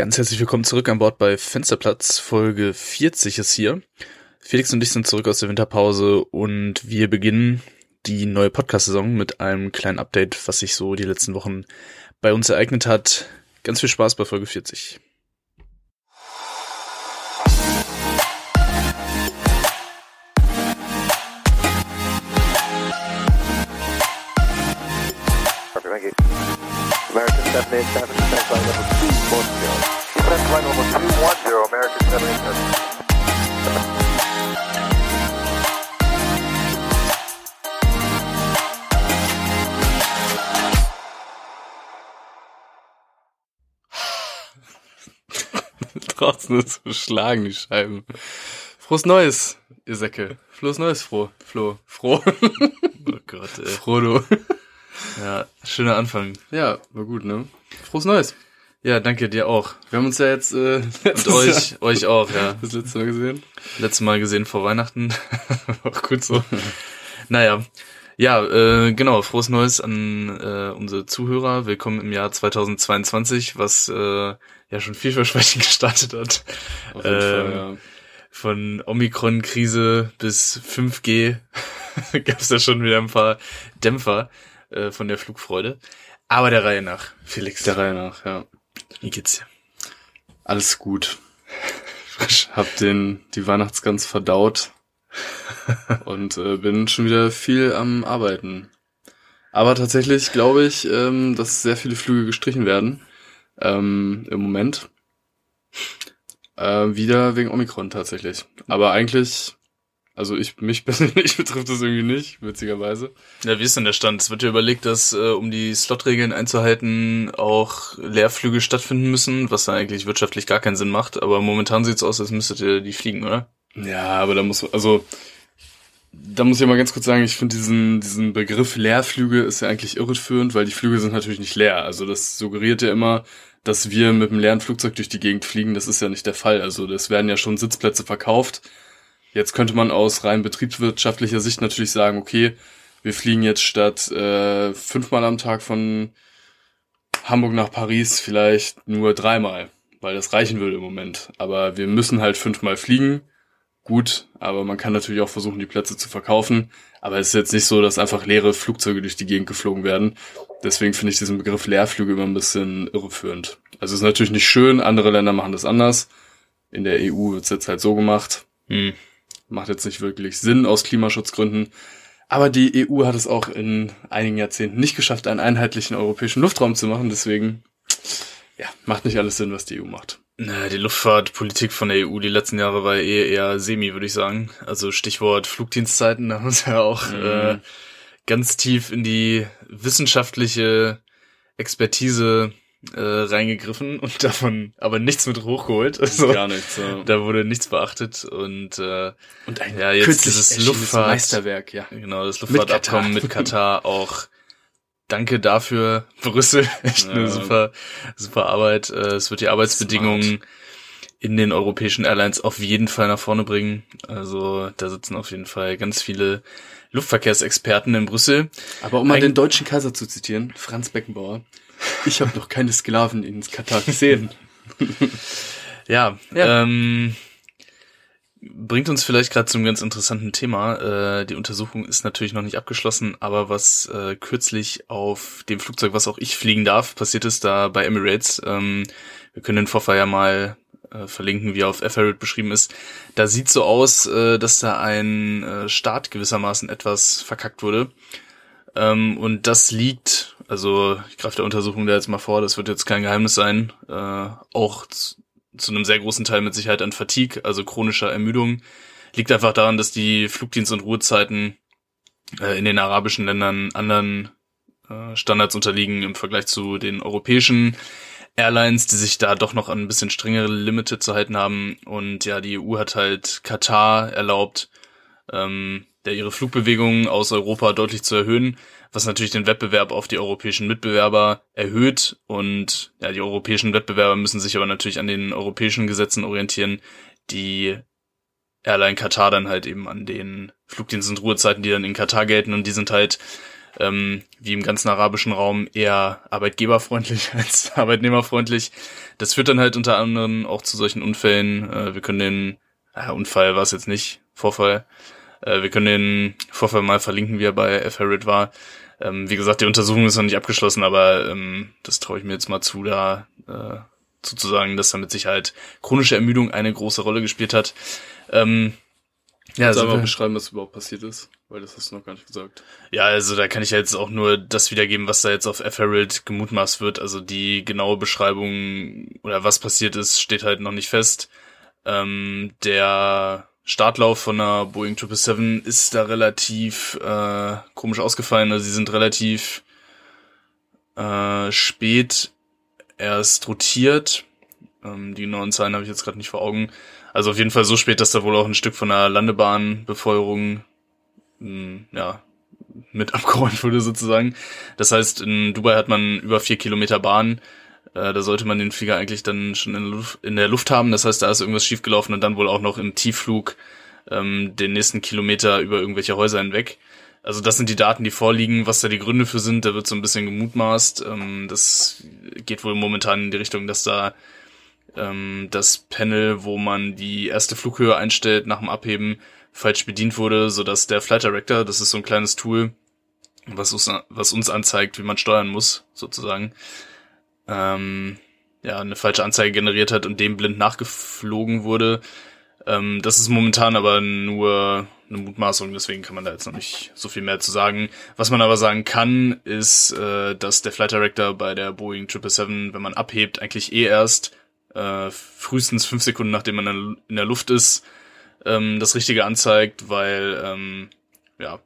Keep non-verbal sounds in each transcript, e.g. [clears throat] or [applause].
Ganz herzlich willkommen zurück an Bord bei Fensterplatz. Folge 40 ist hier. Felix und ich sind zurück aus der Winterpause und wir beginnen die neue Podcast-Saison mit einem kleinen Update, was sich so die letzten Wochen bei uns ereignet hat. Ganz viel Spaß bei Folge 40. 787, descent flight [laughs] level 210. Descent flight level 210, American 787. Draußen ist so schlagen die Scheiben. Frohes Neues, ihr Säcke. Frohes Neues, Froh. Flo. Froh. Oh Gott, ey. Frodo. Ja, schöner Anfang. Ja, war gut, ne? Frohes Neues. Ja, danke dir auch. Wir haben uns ja jetzt äh, Und euch, Jahr euch auch, ja. [laughs] das letzte Mal gesehen. Letztes Mal gesehen vor Weihnachten. [laughs] auch gut so. [laughs] naja. Ja, äh, genau, frohes Neues an äh, unsere Zuhörer. Willkommen im Jahr 2022, was äh, ja schon vielversprechend gestartet hat. Auf jeden Ähm, Fall, ja. Von Omikron-Krise bis 5G gab es da schon wieder ein paar Dämpfer äh, von der Flugfreude. Aber der Reihe nach, Felix, Der Reihe nach, ja. wie geht's dir? Alles gut. Frisch. Hab den, die Weihnachtsgans verdaut. und äh, bin schon wieder viel am Arbeiten. Aber tatsächlich glaube ich, ähm, dass sehr viele Flüge gestrichen werden. Ähm, Im Moment. Äh, wieder wegen Omikron tatsächlich. Aber eigentlich, also ich, mich [laughs] persönlich betrifft das irgendwie nicht, witzigerweise. Ja, wie ist denn der Stand? Es wird ja überlegt, dass, äh, um die Slotregeln einzuhalten, auch Leerflüge stattfinden müssen, was da eigentlich wirtschaftlich gar keinen Sinn macht. Aber momentan sieht's aus, als müsstet ihr die fliegen, oder? Ja, aber da muss, also, da muss ich mal ganz kurz sagen, ich finde diesen, diesen Begriff Leerflüge ist ja eigentlich irreführend, weil die Flüge sind natürlich nicht leer. Also das suggeriert ja immer, dass wir mit einem leeren Flugzeug durch die Gegend fliegen. Das ist ja nicht der Fall. Also das werden ja schon Sitzplätze verkauft. Jetzt könnte man aus rein betriebswirtschaftlicher Sicht natürlich sagen, okay, wir fliegen jetzt statt äh, fünfmal am Tag von Hamburg nach Paris vielleicht nur dreimal, weil das reichen würde im Moment. Aber wir müssen halt fünfmal fliegen gut, aber man kann natürlich auch versuchen, die Plätze zu verkaufen. Aber es ist jetzt nicht so, dass einfach leere Flugzeuge durch die Gegend geflogen werden. Deswegen finde ich diesen Begriff Leerflüge immer ein bisschen irreführend. Also ist natürlich nicht schön, andere Länder machen das anders. In der EU wird es jetzt halt so gemacht. Hm. Macht jetzt nicht wirklich Sinn aus Klimaschutzgründen. Aber die EU hat es auch in einigen Jahrzehnten nicht geschafft, einen einheitlichen europäischen Luftraum zu machen. Deswegen, ja, macht nicht alles Sinn, was die EU macht. Na, die Luftfahrtpolitik von der EU die letzten Jahre war eh eher semi, würde ich sagen. Also Stichwort Flugdienstzeiten, da haben sie ja auch Mhm. äh, ganz tief in die wissenschaftliche Expertise äh, reingegriffen und [laughs] davon aber nichts mit hochgeholt. [laughs] Also, Gar nichts. Ja. da wurde nichts beachtet und äh, Und ein Ja, jetzt dieses erschienenes Luftfahrt- Meisterwerk, ja. genau das Mit Luftfahrtabkommen Katar. mit Katar auch Danke dafür, [laughs] Brüssel. Echt eine Ja. super, super Arbeit. Äh, Es wird die Arbeitsbedingungen in den europäischen Airlines auf jeden Fall nach vorne bringen. Also da sitzen auf jeden Fall ganz viele Luftverkehrsexperten in Brüssel. Aber um mal Eig- den deutschen Kaiser zu zitieren, Franz Beckenbauer, ich habe noch keine Sklaven ins Katar gesehen. [laughs] Ja, Ja. Ähm, bringt uns vielleicht gerade zu einem ganz interessanten Thema. Äh, die Untersuchung ist natürlich noch nicht abgeschlossen, aber was äh, kürzlich auf dem Flugzeug, was auch ich fliegen darf, passiert ist da bei Emirates. Ähm, wir können den Vorfall ja mal äh, verlinken, wie er auf Everett beschrieben ist. Da sieht so aus, äh, dass da ein äh, Start gewissermaßen etwas verkackt wurde. Ähm, und das liegt, also ich greife der Untersuchung da jetzt mal vor, das wird jetzt kein Geheimnis sein, äh, auch zu, zu einem sehr großen Teil mit Sicherheit an Fatigue, also chronischer Ermüdung. Liegt einfach daran, dass die Flugdienst- und Ruhezeiten äh, in den arabischen Ländern anderen äh, Standards unterliegen im Vergleich zu den europäischen Airlines, die sich da doch noch an ein bisschen strengere Limite zu halten haben. Und ja, die EU hat halt Katar erlaubt, ähm, der ihre Flugbewegungen aus Europa deutlich zu erhöhen, was natürlich den Wettbewerb auf die europäischen Mitbewerber erhöht. Und ja, die europäischen Wettbewerber müssen sich aber natürlich an den europäischen Gesetzen orientieren, die Airline Katar dann halt eben an den Flugdienst- und Ruhezeiten, die dann in Katar gelten. Und die sind halt ähm, wie im ganzen arabischen Raum eher arbeitgeberfreundlich [laughs] als arbeitnehmerfreundlich. Das führt dann halt unter anderem auch zu solchen Unfällen. Äh, wir können den, äh, Unfall war es jetzt nicht, Vorfall. Äh, wir können den Vorfall mal verlinken, wie er bei F. Harriet war. Ähm, wie gesagt, die Untersuchung ist noch nicht abgeschlossen, aber ähm, das traue ich mir jetzt mal zu, da äh, zuzusagen, dass da mit Sicherheit chronische Ermüdung eine große Rolle gespielt hat. Ähm, ja, also mal beschreiben, was überhaupt passiert ist, weil das hast du noch gar nicht gesagt. Ja, also da kann ich jetzt auch nur das wiedergeben, was da jetzt auf F-Herald gemutmaßt wird. Also die genaue Beschreibung oder was passiert ist, steht halt noch nicht fest. Ähm, der Startlauf von der Boeing 777 ist da relativ äh, komisch ausgefallen. Also sie sind relativ äh, spät erst rotiert. Ähm, die genauen Zahlen habe ich jetzt gerade nicht vor Augen. Also auf jeden Fall so spät, dass da wohl auch ein Stück von der Landebahnbefeuerung hm, ja, mit [laughs] abgeräumt wurde sozusagen. Das heißt, in Dubai hat man über vier Kilometer Bahn. Äh, da sollte man den Flieger eigentlich dann schon in der, Luft, in der Luft haben. Das heißt, da ist irgendwas schiefgelaufen und dann wohl auch noch im Tiefflug ähm, den nächsten Kilometer über irgendwelche Häuser hinweg. Also das sind die Daten, die vorliegen. Was da die Gründe für sind, da wird so ein bisschen gemutmaßt. Ähm, das geht wohl momentan in die Richtung, dass da ähm, das Panel, wo man die erste Flughöhe einstellt nach dem Abheben, falsch bedient wurde, so dass der Flight Director, das ist so ein kleines Tool, was uns, was uns anzeigt, wie man steuern muss, sozusagen, ähm, ja, eine falsche Anzeige generiert hat und dem blind nachgeflogen wurde. Ähm, das ist momentan aber nur eine Mutmaßung, deswegen kann man da jetzt noch nicht so viel mehr zu sagen. Was man aber sagen kann, ist, äh, dass der Flight Director bei der Boeing 777, wenn man abhebt, eigentlich eh erst äh, frühestens fünf Sekunden, nachdem man in der Luft ist, ähm, das Richtige anzeigt, weil ähm, ja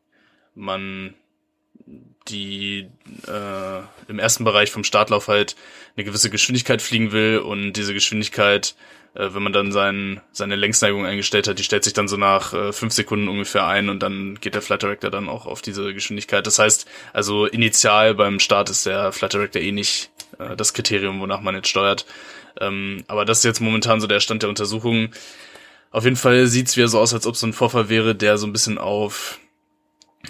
man die äh, im ersten Bereich vom Startlauf halt eine gewisse Geschwindigkeit fliegen will und diese Geschwindigkeit, äh, wenn man dann sein, seine Längsneigung eingestellt hat, die stellt sich dann so nach äh, fünf Sekunden ungefähr ein und dann geht der Flight Director dann auch auf diese Geschwindigkeit. Das heißt, also initial beim Start ist der Flight Director eh nicht äh, das Kriterium, wonach man jetzt steuert. Ähm, aber das ist jetzt momentan so der Stand der Untersuchung. Auf jeden Fall sieht's wieder so aus, als ob so ein Vorfall wäre, der so ein bisschen auf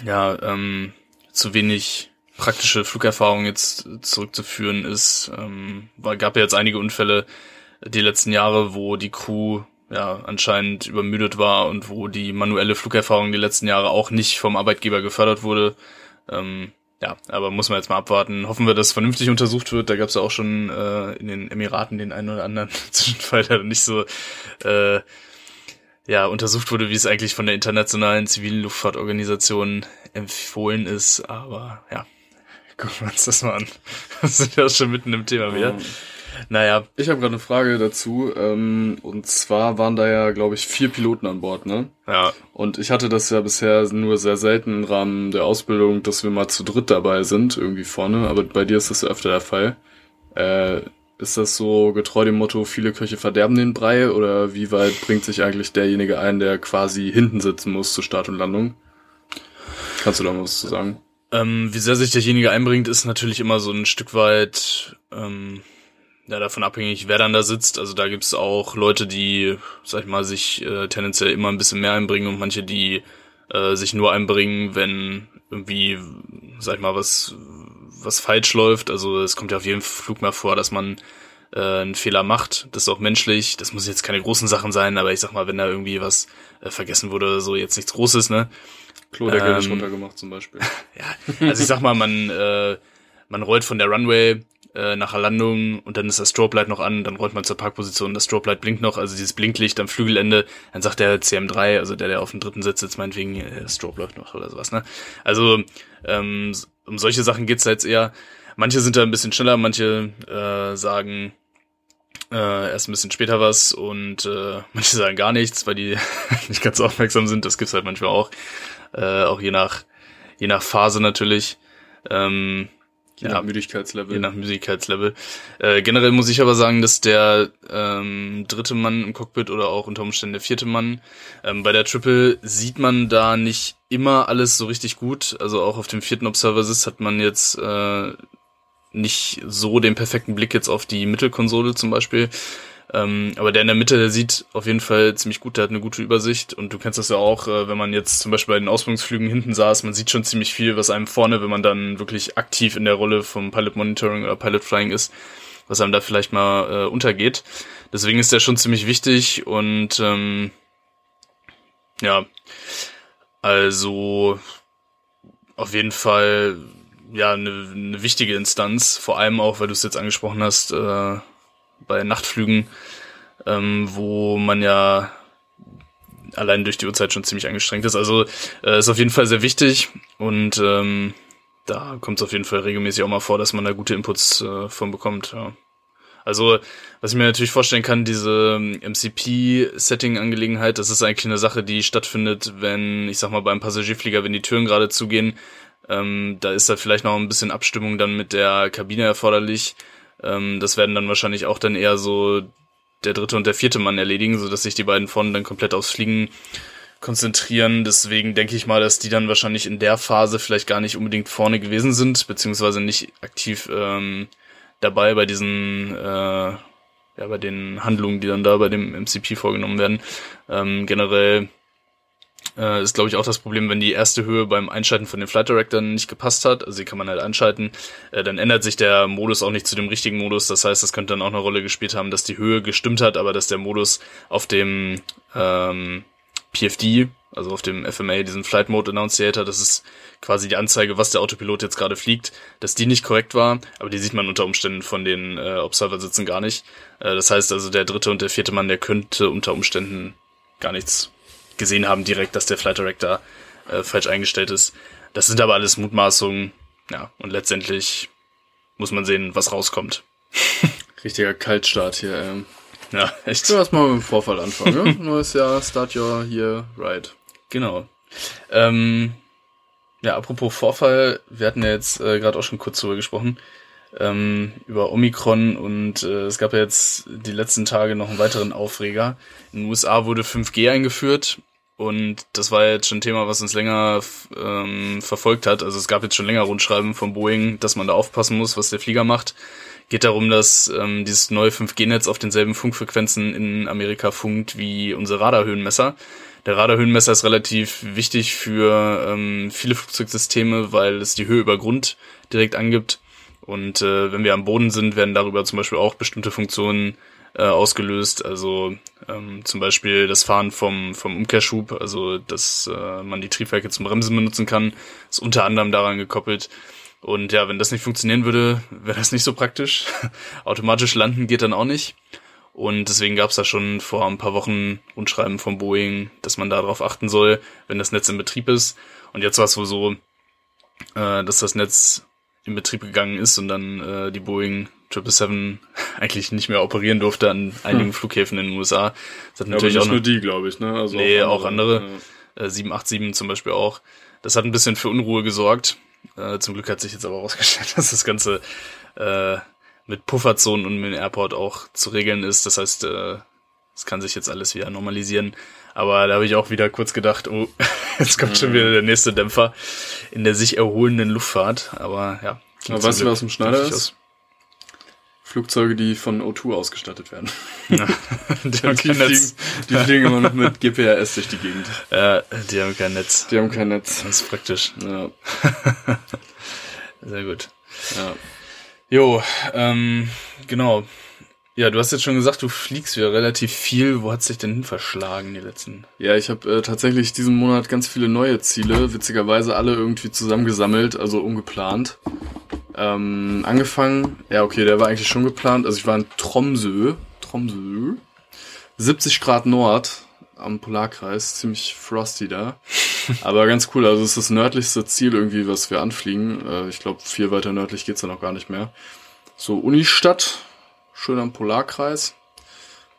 ja ähm, zu wenig praktische Flugerfahrung jetzt zurückzuführen ist. Ähm, war, gab ja jetzt einige Unfälle die letzten Jahre, wo die Crew ja anscheinend übermüdet war und wo die manuelle Flugerfahrung die letzten Jahre auch nicht vom Arbeitgeber gefördert wurde. Ähm, ja, aber muss man jetzt mal abwarten. Hoffen wir, dass vernünftig untersucht wird. Da gab es ja auch schon äh, in den Emiraten den einen oder anderen [laughs] Zwischenfall, der nicht so äh, ja untersucht wurde, wie es eigentlich von der internationalen zivilen Luftfahrtorganisation empfohlen ist. Aber ja, gucken wir uns das mal an. [laughs] Wir sind ja schon mitten im Thema wieder. Naja. Ich habe gerade eine Frage dazu. Ähm, und zwar waren da ja, glaube ich, vier Piloten an Bord, ne? Ja. Und ich hatte das ja bisher nur sehr selten im Rahmen der Ausbildung, dass wir mal zu dritt dabei sind, irgendwie vorne. Aber bei dir ist das ja öfter der Fall. Äh, ist das so getreu dem Motto, viele Köche verderben den Brei? Oder wie weit bringt sich eigentlich derjenige ein, der quasi hinten sitzen muss zu Start und Landung? Kannst du da was zu sagen? Ähm, wie sehr sich derjenige einbringt, ist natürlich immer so ein Stück weit ähm, ja, davon abhängig, wer dann da sitzt. Also da gibt's auch Leute, die, sag ich mal, sich äh, tendenziell immer ein bisschen mehr einbringen und manche, die äh, sich nur einbringen, wenn irgendwie, sag ich mal, was, was falsch läuft. Also es kommt ja auf jedem Flug mal vor, dass man äh, einen Fehler macht. Das ist auch menschlich. Das muss jetzt keine großen Sachen sein, aber ich sag mal, wenn da irgendwie was äh, vergessen wurde so, jetzt nichts Großes, ne? Klodeckel ähm, ist runtergemacht zum Beispiel. [laughs] ja, also ich sag mal, man, äh, man rollt von der Runway äh, nach der Landung und dann ist das Strobe Light noch an, dann rollt man zur Parkposition, das Strobe Light blinkt noch, also dieses Blinklicht am Flügelende, dann sagt der CM3, also der, der auf dem dritten Sitz sitzt, meinetwegen, äh, Strobe läuft noch oder sowas, ne? Also, ähm, um solche Sachen geht's da jetzt eher. Manche sind da ein bisschen schneller, manche äh, sagen äh, erst ein bisschen später was und äh, [laughs] manche sagen gar nichts, weil die [laughs] nicht ganz aufmerksam sind, das gibt's halt manchmal auch. Äh, auch je nach, je nach Phase natürlich. Ähm, Je ja, nach Müdigkeitslevel. Je nach Müdigkeitslevel. Äh, generell muss ich aber sagen, dass der ähm, dritte Mann im Cockpit oder auch unter Umständen der vierte Mann, ähm, bei der Triple sieht man da nicht immer alles so richtig gut. Also auch auf dem vierten Observer Sys hat man jetzt äh, nicht so den perfekten Blick jetzt auf die Mittelkonsole zum Beispiel. Ähm, aber der in der Mitte, der sieht auf jeden Fall ziemlich gut, der hat eine gute Übersicht. Und du kennst das ja auch, äh, wenn man jetzt zum Beispiel bei den Ausbildungsflügen hinten saß, man sieht schon ziemlich viel, was einem vorne, wenn man dann wirklich aktiv in der Rolle vom Pilot Monitoring oder Pilot Flying ist, was einem da vielleicht mal äh, untergeht. Deswegen ist der schon ziemlich wichtig und ähm, ja, also auf jeden Fall ja eine, eine wichtige Instanz, vor allem auch, weil du es jetzt angesprochen hast, äh, bei Nachtflügen, ähm, wo man ja allein durch die Uhrzeit schon ziemlich angestrengt ist. Also äh, ist auf jeden Fall sehr wichtig und ähm, da kommt es auf jeden Fall regelmäßig auch mal vor, dass man da gute Inputs äh, von bekommt. Ja. Also, was ich mir natürlich vorstellen kann, diese MCP-Setting-Angelegenheit, das ist eigentlich eine Sache, die stattfindet, wenn, ich sag mal, beim Passagierflieger, wenn die Türen gerade zugehen, ähm, da ist da vielleicht noch ein bisschen Abstimmung dann mit der Kabine erforderlich. Ähm, das werden dann wahrscheinlich auch dann eher so der dritte und der vierte Mann erledigen, so dass sich die beiden vorne dann komplett aufs Fliegen konzentrieren. Deswegen denke ich mal, dass die dann wahrscheinlich in der Phase vielleicht gar nicht unbedingt vorne gewesen sind, beziehungsweise nicht aktiv ähm, dabei bei diesen, äh, ja, bei den Handlungen, die dann da bei dem MCP vorgenommen werden. Ähm, generell äh, ist, glaube ich, auch das Problem, wenn die erste Höhe beim Einschalten von den Flight Director nicht gepasst hat. Also die kann man halt einschalten. Äh, dann ändert sich der Modus auch nicht zu dem richtigen Modus. Das heißt, das könnte dann auch eine Rolle gespielt haben, dass die Höhe gestimmt hat, aber dass der Modus auf dem ähm, PFD, also auf dem FMA, diesen Flight Mode Annunciator, das ist quasi die Anzeige, was der Autopilot jetzt gerade fliegt, dass die nicht korrekt war, aber die sieht man unter Umständen von den äh, Observer-Sitzen gar nicht. Äh, das heißt also, der dritte und der vierte Mann, der könnte unter Umständen gar nichts gesehen haben direkt, dass der Flight Director äh, falsch eingestellt ist. Das sind aber alles Mutmaßungen, ja, und letztendlich muss man sehen, was rauskommt. [laughs] Richtiger Kaltstart hier, ähm. Ja, echt. Du erstmal mit dem Vorfall anfangen, ne? [laughs] Neues Jahr, start your year right. Genau. Ähm, ja, apropos Vorfall, wir hatten ja jetzt äh, gerade auch schon kurz drüber gesprochen, ähm, über Omikron und äh, es gab ja jetzt die letzten Tage noch einen weiteren Aufreger. In den USA wurde 5G eingeführt und das war jetzt schon ein Thema, was uns länger ähm, verfolgt hat. Also es gab jetzt schon länger Rundschreiben von Boeing, dass man da aufpassen muss, was der Flieger macht. Geht darum, dass ähm, dieses neue 5G-Netz auf denselben Funkfrequenzen in Amerika funkt wie unsere Radarhöhenmesser. Der Radarhöhenmesser ist relativ wichtig für ähm, viele Flugzeugsysteme, weil es die Höhe über Grund direkt angibt. Und äh, wenn wir am Boden sind, werden darüber zum Beispiel auch bestimmte Funktionen äh, ausgelöst. Also ähm, zum Beispiel das Fahren vom, vom Umkehrschub, also dass äh, man die Triebwerke zum Bremsen benutzen kann, ist unter anderem daran gekoppelt. Und ja, wenn das nicht funktionieren würde, wäre das nicht so praktisch. [laughs] Automatisch landen geht dann auch nicht. Und deswegen gab es da schon vor ein paar Wochen Rundschreiben von Boeing, dass man darauf achten soll, wenn das Netz in Betrieb ist. Und jetzt war es wohl so, äh, dass das Netz in Betrieb gegangen ist und dann äh, die Boeing 777 [laughs] eigentlich nicht mehr operieren durfte an einigen hm. Flughäfen in den USA. Das hat natürlich ja, aber nicht auch nur die, glaube ich, ne? Also nee, auch andere. Auch andere. Ja. Äh, 787 zum Beispiel auch. Das hat ein bisschen für Unruhe gesorgt. Äh, zum Glück hat sich jetzt aber herausgestellt, [laughs] dass das Ganze äh, mit Pufferzonen und mit dem Airport auch zu regeln ist. Das heißt, äh, es kann sich jetzt alles wieder normalisieren. Aber da habe ich auch wieder kurz gedacht, oh, [laughs] jetzt kommt schon wieder der nächste Dämpfer in der sich erholenden Luftfahrt. Aber ja. Aber weißt du, was im Schneider ist? Flugzeuge, die von O2 ausgestattet werden. Ja, [laughs] [laughs] die, haben kein Netz. die fliegen immer noch mit GPRS durch die Gegend. Ja, die haben kein Netz. Die haben kein Netz. Das ist praktisch. Ja. Sehr gut. Ja. Jo, ähm, genau. Ja, du hast jetzt schon gesagt, du fliegst wieder relativ viel. Wo hat's dich denn hin verschlagen, die letzten? Ja, ich habe äh, tatsächlich diesen Monat ganz viele neue Ziele, witzigerweise alle irgendwie zusammengesammelt, also ungeplant. Ähm, angefangen, ja okay, der war eigentlich schon geplant. Also ich war in Tromsø, Tromsø, 70 Grad Nord am Polarkreis, ziemlich frosty da. [laughs] Aber ganz cool, also es ist das nördlichste Ziel irgendwie, was wir anfliegen. Äh, ich glaube, viel weiter nördlich geht's dann auch gar nicht mehr. So, Unistadt, schön am Polarkreis.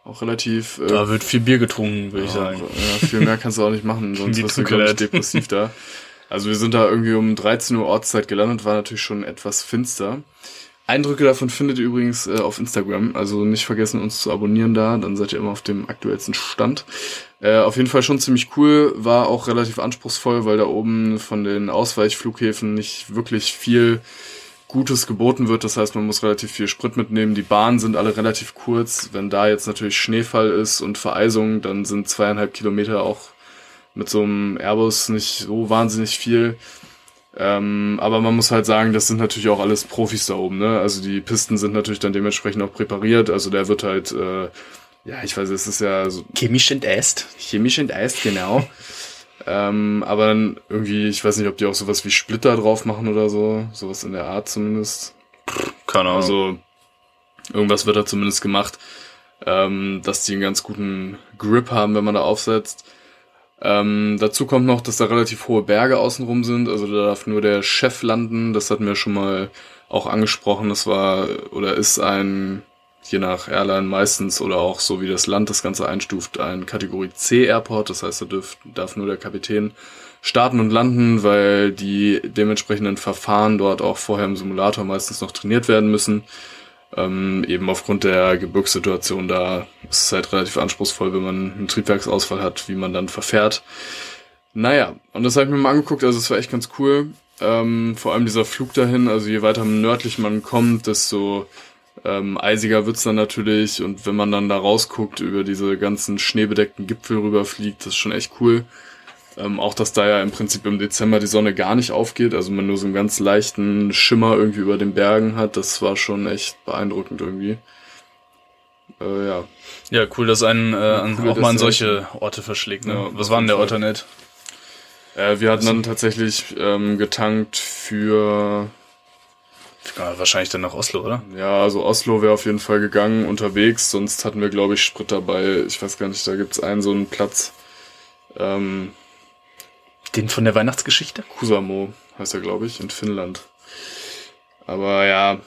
Auch relativ. Äh, da wird viel Bier getrunken, würde ja, ich sagen. Ja, viel mehr kannst du auch nicht machen, [laughs] sonst wirst du, glaube depressiv da. Also wir sind da irgendwie um 13 Uhr Ortszeit gelandet, war natürlich schon etwas finster. Eindrücke davon findet ihr übrigens äh, auf Instagram, also nicht vergessen uns zu abonnieren da, dann seid ihr immer auf dem aktuellsten Stand. Äh, auf jeden Fall schon ziemlich cool, war auch relativ anspruchsvoll, weil da oben von den Ausweichflughäfen nicht wirklich viel Gutes geboten wird. Das heißt, man muss relativ viel Sprit mitnehmen. Die Bahnen sind alle relativ kurz. Wenn da jetzt natürlich Schneefall ist und Vereisung, dann sind zweieinhalb Kilometer auch mit so einem Airbus nicht so wahnsinnig viel. Ähm, aber man muss halt sagen, das sind natürlich auch alles Profis da oben. Ne? Also die Pisten sind natürlich dann dementsprechend auch präpariert. Also der wird halt, äh, ja, ich weiß, es ist ja so chemisch enteist. Chemisch enteist, genau. Ähm, aber dann irgendwie, ich weiß nicht, ob die auch sowas wie Splitter drauf machen oder so, sowas in der Art zumindest. Keine Ahnung. Also irgendwas wird da zumindest gemacht, ähm, dass die einen ganz guten Grip haben, wenn man da aufsetzt. Ähm, dazu kommt noch, dass da relativ hohe Berge außenrum sind. Also da darf nur der Chef landen. Das hatten wir schon mal auch angesprochen. Das war oder ist ein, je nach Airline meistens oder auch so wie das Land das Ganze einstuft, ein Kategorie C Airport. Das heißt, da dürf, darf nur der Kapitän starten und landen, weil die dementsprechenden Verfahren dort auch vorher im Simulator meistens noch trainiert werden müssen. Ähm, eben aufgrund der Gebirgssituation da ist es halt relativ anspruchsvoll, wenn man einen Triebwerksausfall hat, wie man dann verfährt. Naja, und das habe ich mir mal angeguckt, also es war echt ganz cool. Ähm, vor allem dieser Flug dahin, also je weiter nördlich man kommt, desto ähm, eisiger wird's dann natürlich. Und wenn man dann da rausguckt, über diese ganzen schneebedeckten Gipfel rüberfliegt, das ist schon echt cool. Ähm, auch, dass da ja im Prinzip im Dezember die Sonne gar nicht aufgeht, also man nur so einen ganz leichten Schimmer irgendwie über den Bergen hat, das war schon echt beeindruckend irgendwie. Äh, ja. Ja, cool, dass einen äh, an, Coole auch mal an solche Orte verschlägt. Ne? Ja, Was war denn der. Alternate? Äh, wir hatten dann tatsächlich ähm, getankt für, wahrscheinlich dann nach Oslo, oder? ja, also Oslo wäre auf jeden Fall gegangen unterwegs, sonst hatten wir, glaube ich, Sprit dabei. Ich weiß gar nicht, da gibt's einen so einen Platz. Ähm, Den von der Weihnachtsgeschichte? Kusamo heißt er, glaube ich, in Finnland. Aber ja,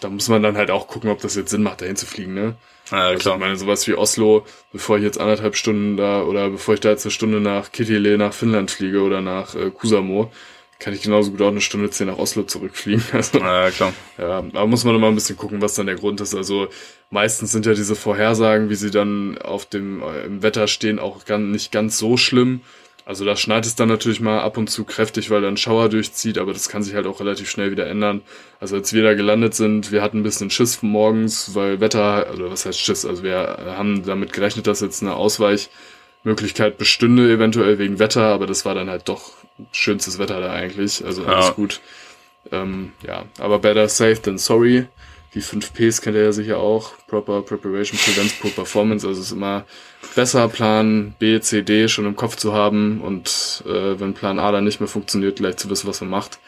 da muss man dann halt auch gucken, ob das jetzt Sinn macht, dahin zu fliegen, ne? Ja, Also klar. ich meine, sowas wie Oslo, bevor ich jetzt anderthalb Stunden da oder bevor ich da jetzt eine Stunde nach Kittilä nach Finnland fliege oder nach äh, Kusamo, kann ich genauso gut auch eine Stunde zehn nach Oslo zurückfliegen. [laughs] Also, Ja, klar. ja, aber muss man immer ein bisschen gucken, was dann der Grund ist. Also meistens sind ja diese Vorhersagen, wie sie dann auf dem äh, im Wetter stehen, auch ganz, nicht ganz so schlimm. Also da schneit es dann natürlich mal ab und zu kräftig, weil dann Schauer durchzieht, aber das kann sich halt auch relativ schnell wieder ändern. Also als wir da gelandet sind, wir hatten ein bisschen Schiss morgens, weil Wetter, also was heißt Schiss, also wir haben damit gerechnet, dass jetzt eine Ausweichmöglichkeit bestünde, eventuell wegen Wetter, aber das war dann halt doch schönstes Wetter da eigentlich, also alles Ja. gut. Ähm, ja, aber better safe than sorry. Die 5 Ps kennt ihr ja sicher auch. Proper Preparation Prevents Poor Performance. Also es ist immer besser, Plan B, C, D schon im Kopf zu haben und äh, wenn Plan A dann nicht mehr funktioniert, gleich zu wissen, was man macht.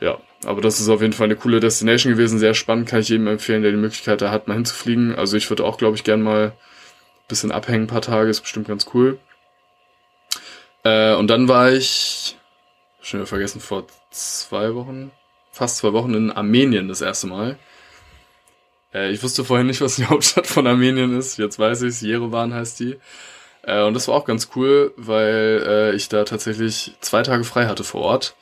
Ja, aber das ist auf jeden Fall eine coole Destination gewesen. Sehr spannend, kann ich jedem empfehlen, der die Möglichkeit da hat, mal hinzufliegen. Also ich würde auch, glaube ich, gern mal bisschen abhängen, ein paar Tage, ist bestimmt ganz cool. Äh, und dann war ich, schon wieder vergessen, vor zwei Wochen, fast zwei Wochen in Armenien das erste Mal. Äh, ich wusste vorher nicht, was die [laughs] Hauptstadt von Armenien ist. Jetzt weiß ich es, Yerevan heißt die. Äh, und das war auch ganz cool, weil äh, ich da tatsächlich zwei Tage frei hatte vor Ort.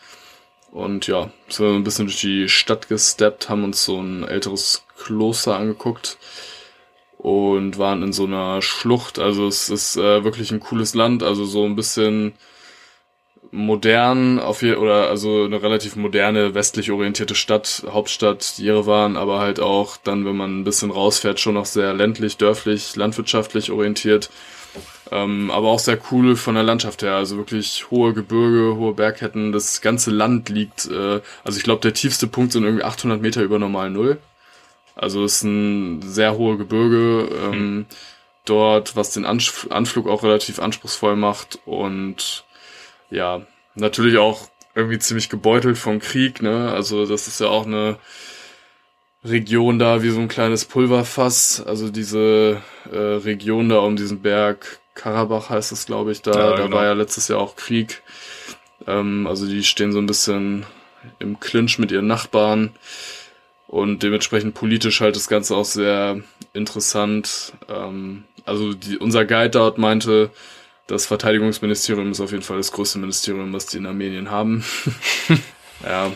Und ja, sind wir ein bisschen durch die Stadt gesteppt, haben uns so ein älteres Kloster angeguckt und waren in so einer Schlucht. Also es ist äh, wirklich ein cooles Land, also so ein bisschen modern auf je oder also eine relativ moderne westlich orientierte Stadt, Hauptstadt Jerewan, aber halt auch dann, wenn man ein bisschen rausfährt, schon noch sehr ländlich, dörflich, landwirtschaftlich orientiert. Ähm, aber auch sehr cool von der Landschaft her. Also wirklich hohe Gebirge, hohe Bergketten. Das ganze Land liegt, äh, also ich glaube, der tiefste Punkt sind irgendwie 800 Meter über normal Null. Also es ist ein sehr hohe Gebirge ähm, dort, was den Ansch Anflug auch relativ anspruchsvoll macht und ja, natürlich auch irgendwie ziemlich gebeutelt vom Krieg, ne? Also das ist ja auch eine Region da wie so ein kleines Pulverfass. Also diese äh, Region da um diesen Berg Karabach heißt es, glaube ich, da. Ja, da genau. war ja letztes Jahr auch Krieg. Ähm, also die stehen so ein bisschen im Clinch mit ihren Nachbarn. Und dementsprechend politisch halt das Ganze auch sehr interessant. Ähm, also die, unser Guide dort meinte, das Verteidigungsministerium ist auf jeden Fall das größte Ministerium, was die in Armenien haben. [laughs] ja.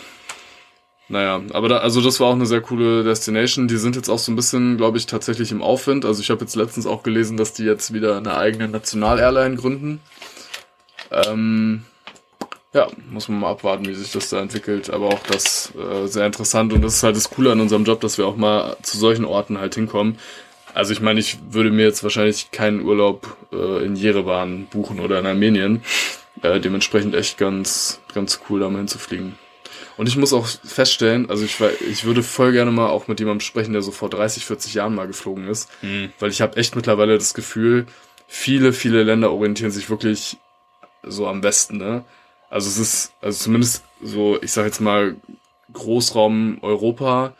Naja, aber da, also das war auch eine sehr coole Destination. Die sind jetzt auch so ein bisschen, glaube ich, tatsächlich im Aufwind. Also ich habe jetzt letztens auch gelesen, dass die jetzt wieder eine eigene National-Airline gründen. Ähm, ja, muss man mal abwarten, wie sich das da entwickelt. Aber auch das äh, sehr interessant und das ist halt das Coole an unserem Job, dass wir auch mal zu solchen Orten halt hinkommen. Also ich meine, ich würde mir jetzt wahrscheinlich keinen Urlaub äh, in Jerewan buchen oder in Armenien. Äh, dementsprechend echt ganz, ganz cool, da mal hinzufliegen. Und ich muss auch feststellen, also ich, ich würde voll gerne mal auch mit jemandem sprechen, der so vor 30, 40 Jahren mal geflogen ist. Mhm. Weil ich habe echt mittlerweile das Gefühl, viele, viele Länder orientieren sich wirklich so am Westen, ne? Also es ist, also zumindest so, ich sag jetzt mal, Großraum Europa,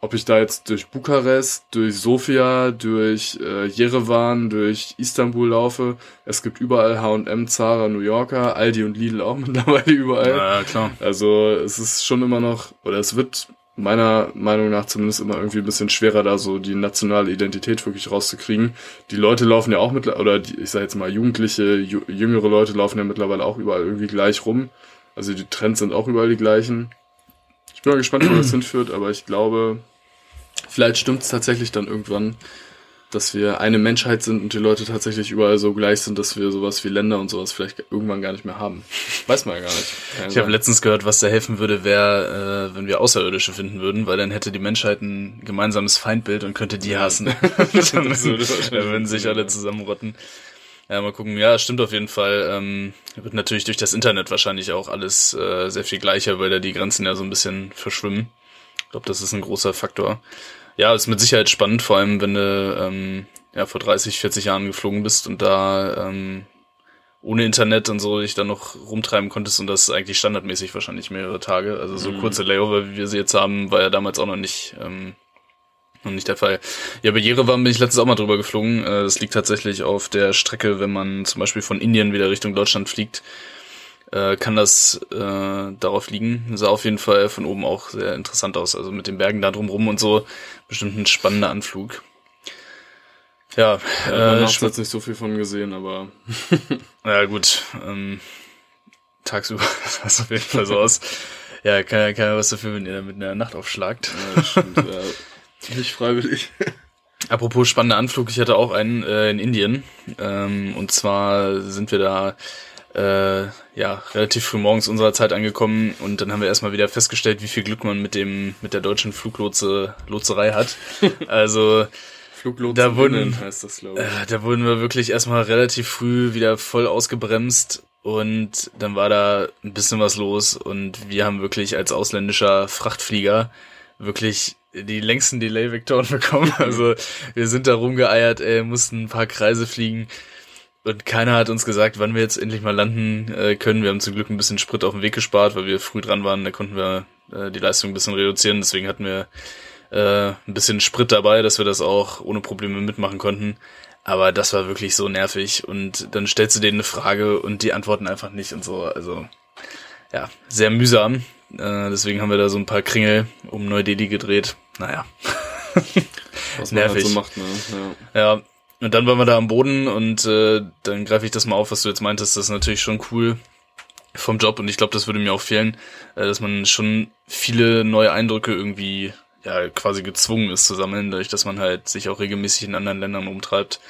ob ich da jetzt durch Bukarest, durch Sofia, durch äh, Jerewan, durch Istanbul laufe. Es gibt überall H&M, Zara, New Yorker, Aldi und Lidl auch [laughs] mittlerweile überall. Ja, klar. Also es ist schon immer noch, oder es wird meiner Meinung nach zumindest immer irgendwie ein bisschen schwerer, da so die nationale Identität wirklich rauszukriegen. Die Leute laufen ja auch mit, oder die, ich sag jetzt mal Jugendliche, jüngere Leute laufen ja mittlerweile auch überall irgendwie gleich rum. Also die Trends sind auch überall die gleichen. Ich bin mal gespannt, wo das [clears throat] hinführt, aber ich glaube, vielleicht stimmt es tatsächlich dann irgendwann, dass wir eine Menschheit sind und die Leute tatsächlich überall so gleich sind, dass wir sowas wie Länder und sowas vielleicht irgendwann gar nicht mehr haben. [laughs] Weiß man ja gar nicht. Kann ich habe letztens gehört, was da helfen würde, wäre, äh, wenn wir Außerirdische finden würden, weil dann hätte die Menschheit ein gemeinsames Feindbild und könnte die hassen. [laughs] [laughs] dann, dann würden sich alle zusammenrotten. Ja, mal gucken. Ja, stimmt auf jeden Fall. Ähm, wird natürlich durch das Internet wahrscheinlich auch alles äh, sehr viel gleicher, weil da die Grenzen ja so ein bisschen verschwimmen. Ich glaube, das ist ein großer Faktor. Ja, ist mit Sicherheit spannend, vor allem wenn du ähm, ja, vor 30, 40 Jahren geflogen bist und da ähm, ohne Internet und so dich dann noch rumtreiben konntest und das eigentlich standardmäßig wahrscheinlich mehrere Tage. Also so mhm. kurze Layover, wie wir sie jetzt haben, war ja damals auch noch nicht, ähm, noch nicht der Fall. Ja, bei Jerewan bin ich letztes auch mal drüber geflogen. Äh, das liegt tatsächlich auf der Strecke, wenn man zum Beispiel von Indien wieder Richtung Deutschland fliegt äh, kann das äh, darauf liegen. Sah auf jeden Fall von oben auch sehr interessant aus. Also mit den Bergen da drumrum und so. Bestimmt ein spannender Anflug. Ja, äh, ich habe jetzt nicht so viel von gesehen, aber. [laughs] [laughs] ja, gut. Ähm, tagsüber [laughs] sah es auf jeden Fall so aus. Ja, kann ja keiner was dafür, wenn ihr da mit einer Nacht aufschlagt. Ja, stimmt, ja. Nicht freiwillig. Apropos spannender Anflug, ich hatte auch einen äh, in Indien. Ähm, und zwar sind wir da äh, ja, relativ früh morgens unserer Zeit angekommen und dann haben wir erstmal wieder festgestellt, wie viel Glück man mit dem, mit der deutschen Fluglotse, Lotserei hat. [laughs] Also, da wurden, heißt das, glaube ich. Äh, da wurden wir wirklich erstmal relativ früh wieder voll ausgebremst und dann war da ein bisschen was los und wir haben wirklich als ausländischer Frachtflieger wirklich die längsten Delay-Vektoren [laughs] bekommen. Also wir sind da rumgeeiert, ey, mussten ein paar Kreise fliegen und keiner hat uns gesagt, wann wir jetzt endlich mal landen äh, können. Wir haben zum Glück ein bisschen Sprit auf dem Weg gespart, weil wir früh dran waren. Da konnten wir äh, die Leistung ein bisschen reduzieren. Deswegen hatten wir äh, ein bisschen Sprit dabei, dass wir das auch ohne Probleme mitmachen konnten. Aber das war wirklich so nervig. Und dann stellst du denen eine Frage und die antworten einfach nicht und so. Also ja, sehr mühsam. Äh, deswegen haben wir da so ein paar Kringel um Neu-Delhi gedreht. Naja. Was man Nervig. Halt so macht, ne? Ja. ja, und dann waren wir da am Boden und äh, dann greife ich das mal auf, was du jetzt meintest. Das ist natürlich schon cool vom Job und ich glaube, das würde mir auch fehlen, äh, dass man schon viele neue Eindrücke irgendwie ja quasi gezwungen ist zu sammeln, dadurch, dass man halt sich auch regelmäßig in anderen Ländern umtreibt.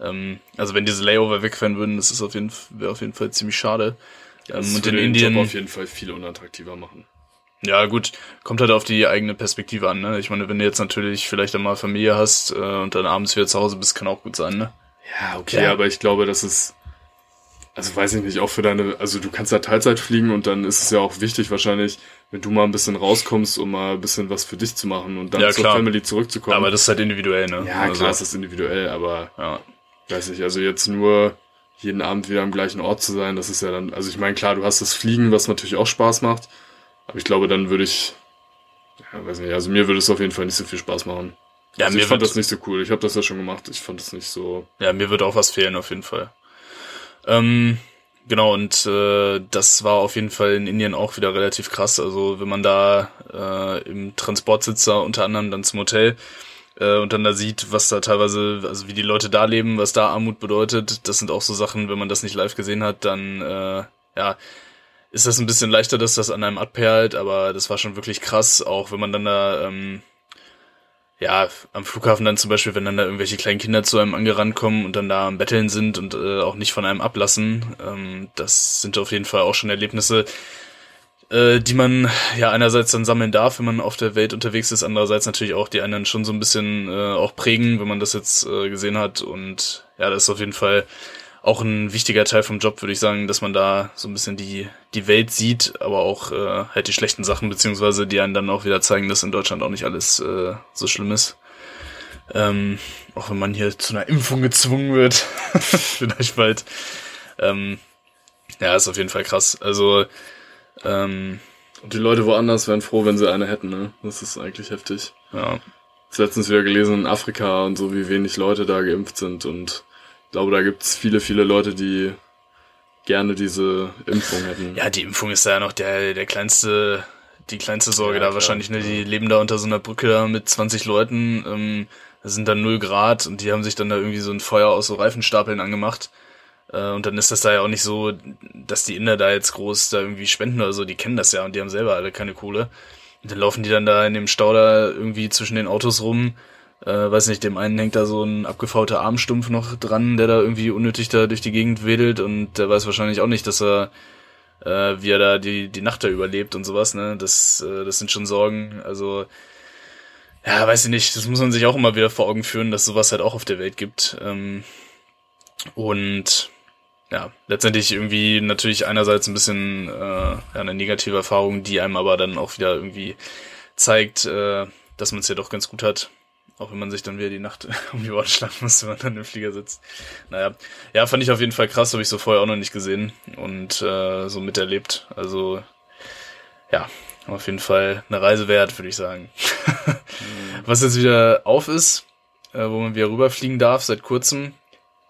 Ähm, also wenn diese Layover wegfallen würden, das ist auf jeden wäre auf jeden Fall ziemlich schade. Ähm, und in Indien Job auf jeden Fall viel unattraktiver machen. Ja, gut, kommt halt auf die eigene Perspektive an, ne? Ich meine, wenn du jetzt natürlich vielleicht einmal Familie hast äh, und dann abends wieder zu Hause bist, kann auch gut sein, ne? Ja, okay, ja. aber ich glaube, das ist, also weiß ich nicht, auch für deine, also du kannst ja Teilzeit fliegen und dann ist es ja auch wichtig wahrscheinlich, wenn du mal ein bisschen rauskommst, um mal ein bisschen was für dich zu machen und dann ja, zur klar. Family zurückzukommen. Aber das ist halt individuell, ne? Ja, also. klar ist das individuell, aber ja. weiß ich, also jetzt nur jeden Abend wieder am gleichen Ort zu sein, das ist ja dann, also ich meine, klar, du hast das Fliegen, was natürlich auch Spaß macht, aber ich glaube, dann würde ich, ja, weiß nicht, also mir würde es auf jeden Fall nicht so viel Spaß machen. Ja, also mir ich fand das nicht so cool. Ich habe das ja schon gemacht. Ich fand das nicht so. Ja, mir würde auch was fehlen auf jeden Fall. Ähm, genau und äh, das war auf jeden Fall in Indien auch wieder relativ krass. Also wenn man da äh, im Transport sitzt, da unter anderem dann zum Hotel äh, und dann da sieht, was da teilweise, also wie die Leute da leben, was da Armut bedeutet, das sind auch so Sachen, wenn man das nicht live gesehen hat, dann äh, ja ist das ein bisschen leichter, dass das an einem abperlt, aber das war schon wirklich krass, auch wenn man dann da ähm, ja, am Flughafen dann zum Beispiel, wenn dann da irgendwelche kleinen Kinder zu einem angerannt kommen und dann da am Betteln sind und äh, auch nicht von einem ablassen, ähm, das sind auf jeden Fall auch schon Erlebnisse, äh, die man ja einerseits dann sammeln darf, wenn man auf der Welt unterwegs ist, andererseits natürlich auch die einen schon so ein bisschen äh, auch prägen, wenn man das jetzt äh, gesehen hat und ja, das ist auf jeden Fall auch ein wichtiger Teil vom Job, würde ich sagen, dass man da so ein bisschen die, die Welt sieht, aber auch äh, halt die schlechten Sachen, beziehungsweise die einen dann auch wieder zeigen, dass in Deutschland auch nicht alles äh, so schlimm ist. Ähm, auch wenn man hier zu einer Impfung gezwungen wird, [laughs] vielleicht bald. Ähm, ja, ist auf jeden Fall krass. Also, ähm, Und die Leute woanders wären froh, wenn sie eine hätten, ne? Das ist eigentlich heftig. ja, Ich letztens wieder gelesen in Afrika und so, wie wenig Leute da geimpft sind und ich glaube, da gibt's viele, viele Leute, die gerne diese Impfung hätten. Ja, die Impfung ist da ja noch der, der kleinste, die kleinste Sorge Ja, da klar. wahrscheinlich, ne? Die leben da unter so einer Brücke da mit 20 Leuten, ähm, da sind dann 0 Grad und die haben sich dann da irgendwie so ein Feuer aus so Reifenstapeln angemacht. Äh, und dann ist das da ja auch nicht so, dass die Inder da jetzt groß da irgendwie spenden oder so, die kennen das ja und die haben selber alle keine Kohle. Und dann laufen die dann da in dem Stau da irgendwie zwischen den Autos rum. Äh, weiß nicht, dem einen hängt da so ein abgefauter Armstumpf noch dran, der da irgendwie unnötig da durch die Gegend wedelt und der weiß wahrscheinlich auch nicht, dass er äh, wie er da die, die Nacht da überlebt und sowas, ne? Das, äh, das sind schon Sorgen. Also, ja, weiß ich nicht, das muss man sich auch immer wieder vor Augen führen, dass sowas halt auch auf der Welt gibt. Ähm, und ja, letztendlich irgendwie natürlich einerseits ein bisschen äh, eine negative Erfahrung, die einem aber dann auch wieder irgendwie zeigt, äh, dass man es ja doch ganz gut hat. Auch wenn man sich dann wieder die Nacht [laughs] um die Ohren schlagen muss, wenn man dann im Flieger sitzt. Naja, ja, fand ich auf jeden Fall krass, habe ich so vorher auch noch nicht gesehen und äh, so miterlebt. Also, ja, auf jeden Fall eine Reise wert, würde ich sagen. [laughs] Was jetzt wieder auf ist, äh, wo man wieder rüberfliegen darf seit kurzem,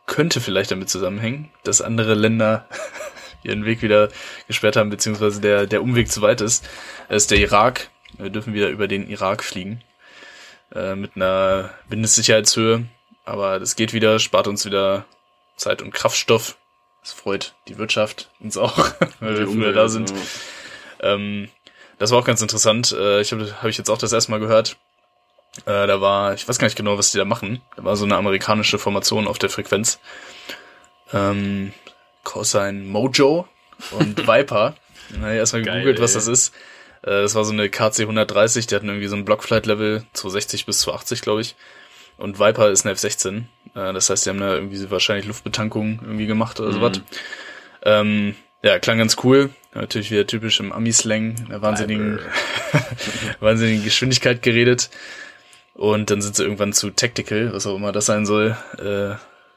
könnte vielleicht damit zusammenhängen, dass andere Länder [laughs] ihren Weg wieder gesperrt haben, beziehungsweise der, der Umweg zu weit ist, ist der Irak. Wir dürfen wieder über den Irak fliegen. Äh, mit einer Mindestsicherheitshöhe. Aber das geht wieder, spart uns wieder Zeit und Kraftstoff. Das freut die Wirtschaft uns auch, [laughs] weil wir früher da sind. Ja. Ähm, das war auch ganz interessant. Äh, ich habe hab ich jetzt auch das erste Mal gehört. Äh, da war, ich weiß gar nicht genau, was die da machen. Da war so eine amerikanische Formation auf der Frequenz. Ähm, Cosine Mojo und [laughs] Viper. Na, erstmal gegoogelt, was ey. das ist. Äh, das war so eine KC 130, die hatten irgendwie so ein Blockflight-Level 260 bis 280, glaube ich. Und Viper ist eine F-16. Äh, das heißt, die haben da irgendwie wahrscheinlich Luftbetankung irgendwie gemacht oder sowas. Ähm, ja, klang ganz cool. Natürlich wieder typisch im Ami-Slang, der wahnsinnigen, [laughs] wahnsinnigen Geschwindigkeit geredet. Und dann sind sie irgendwann zu Tactical, was auch immer das sein soll, äh,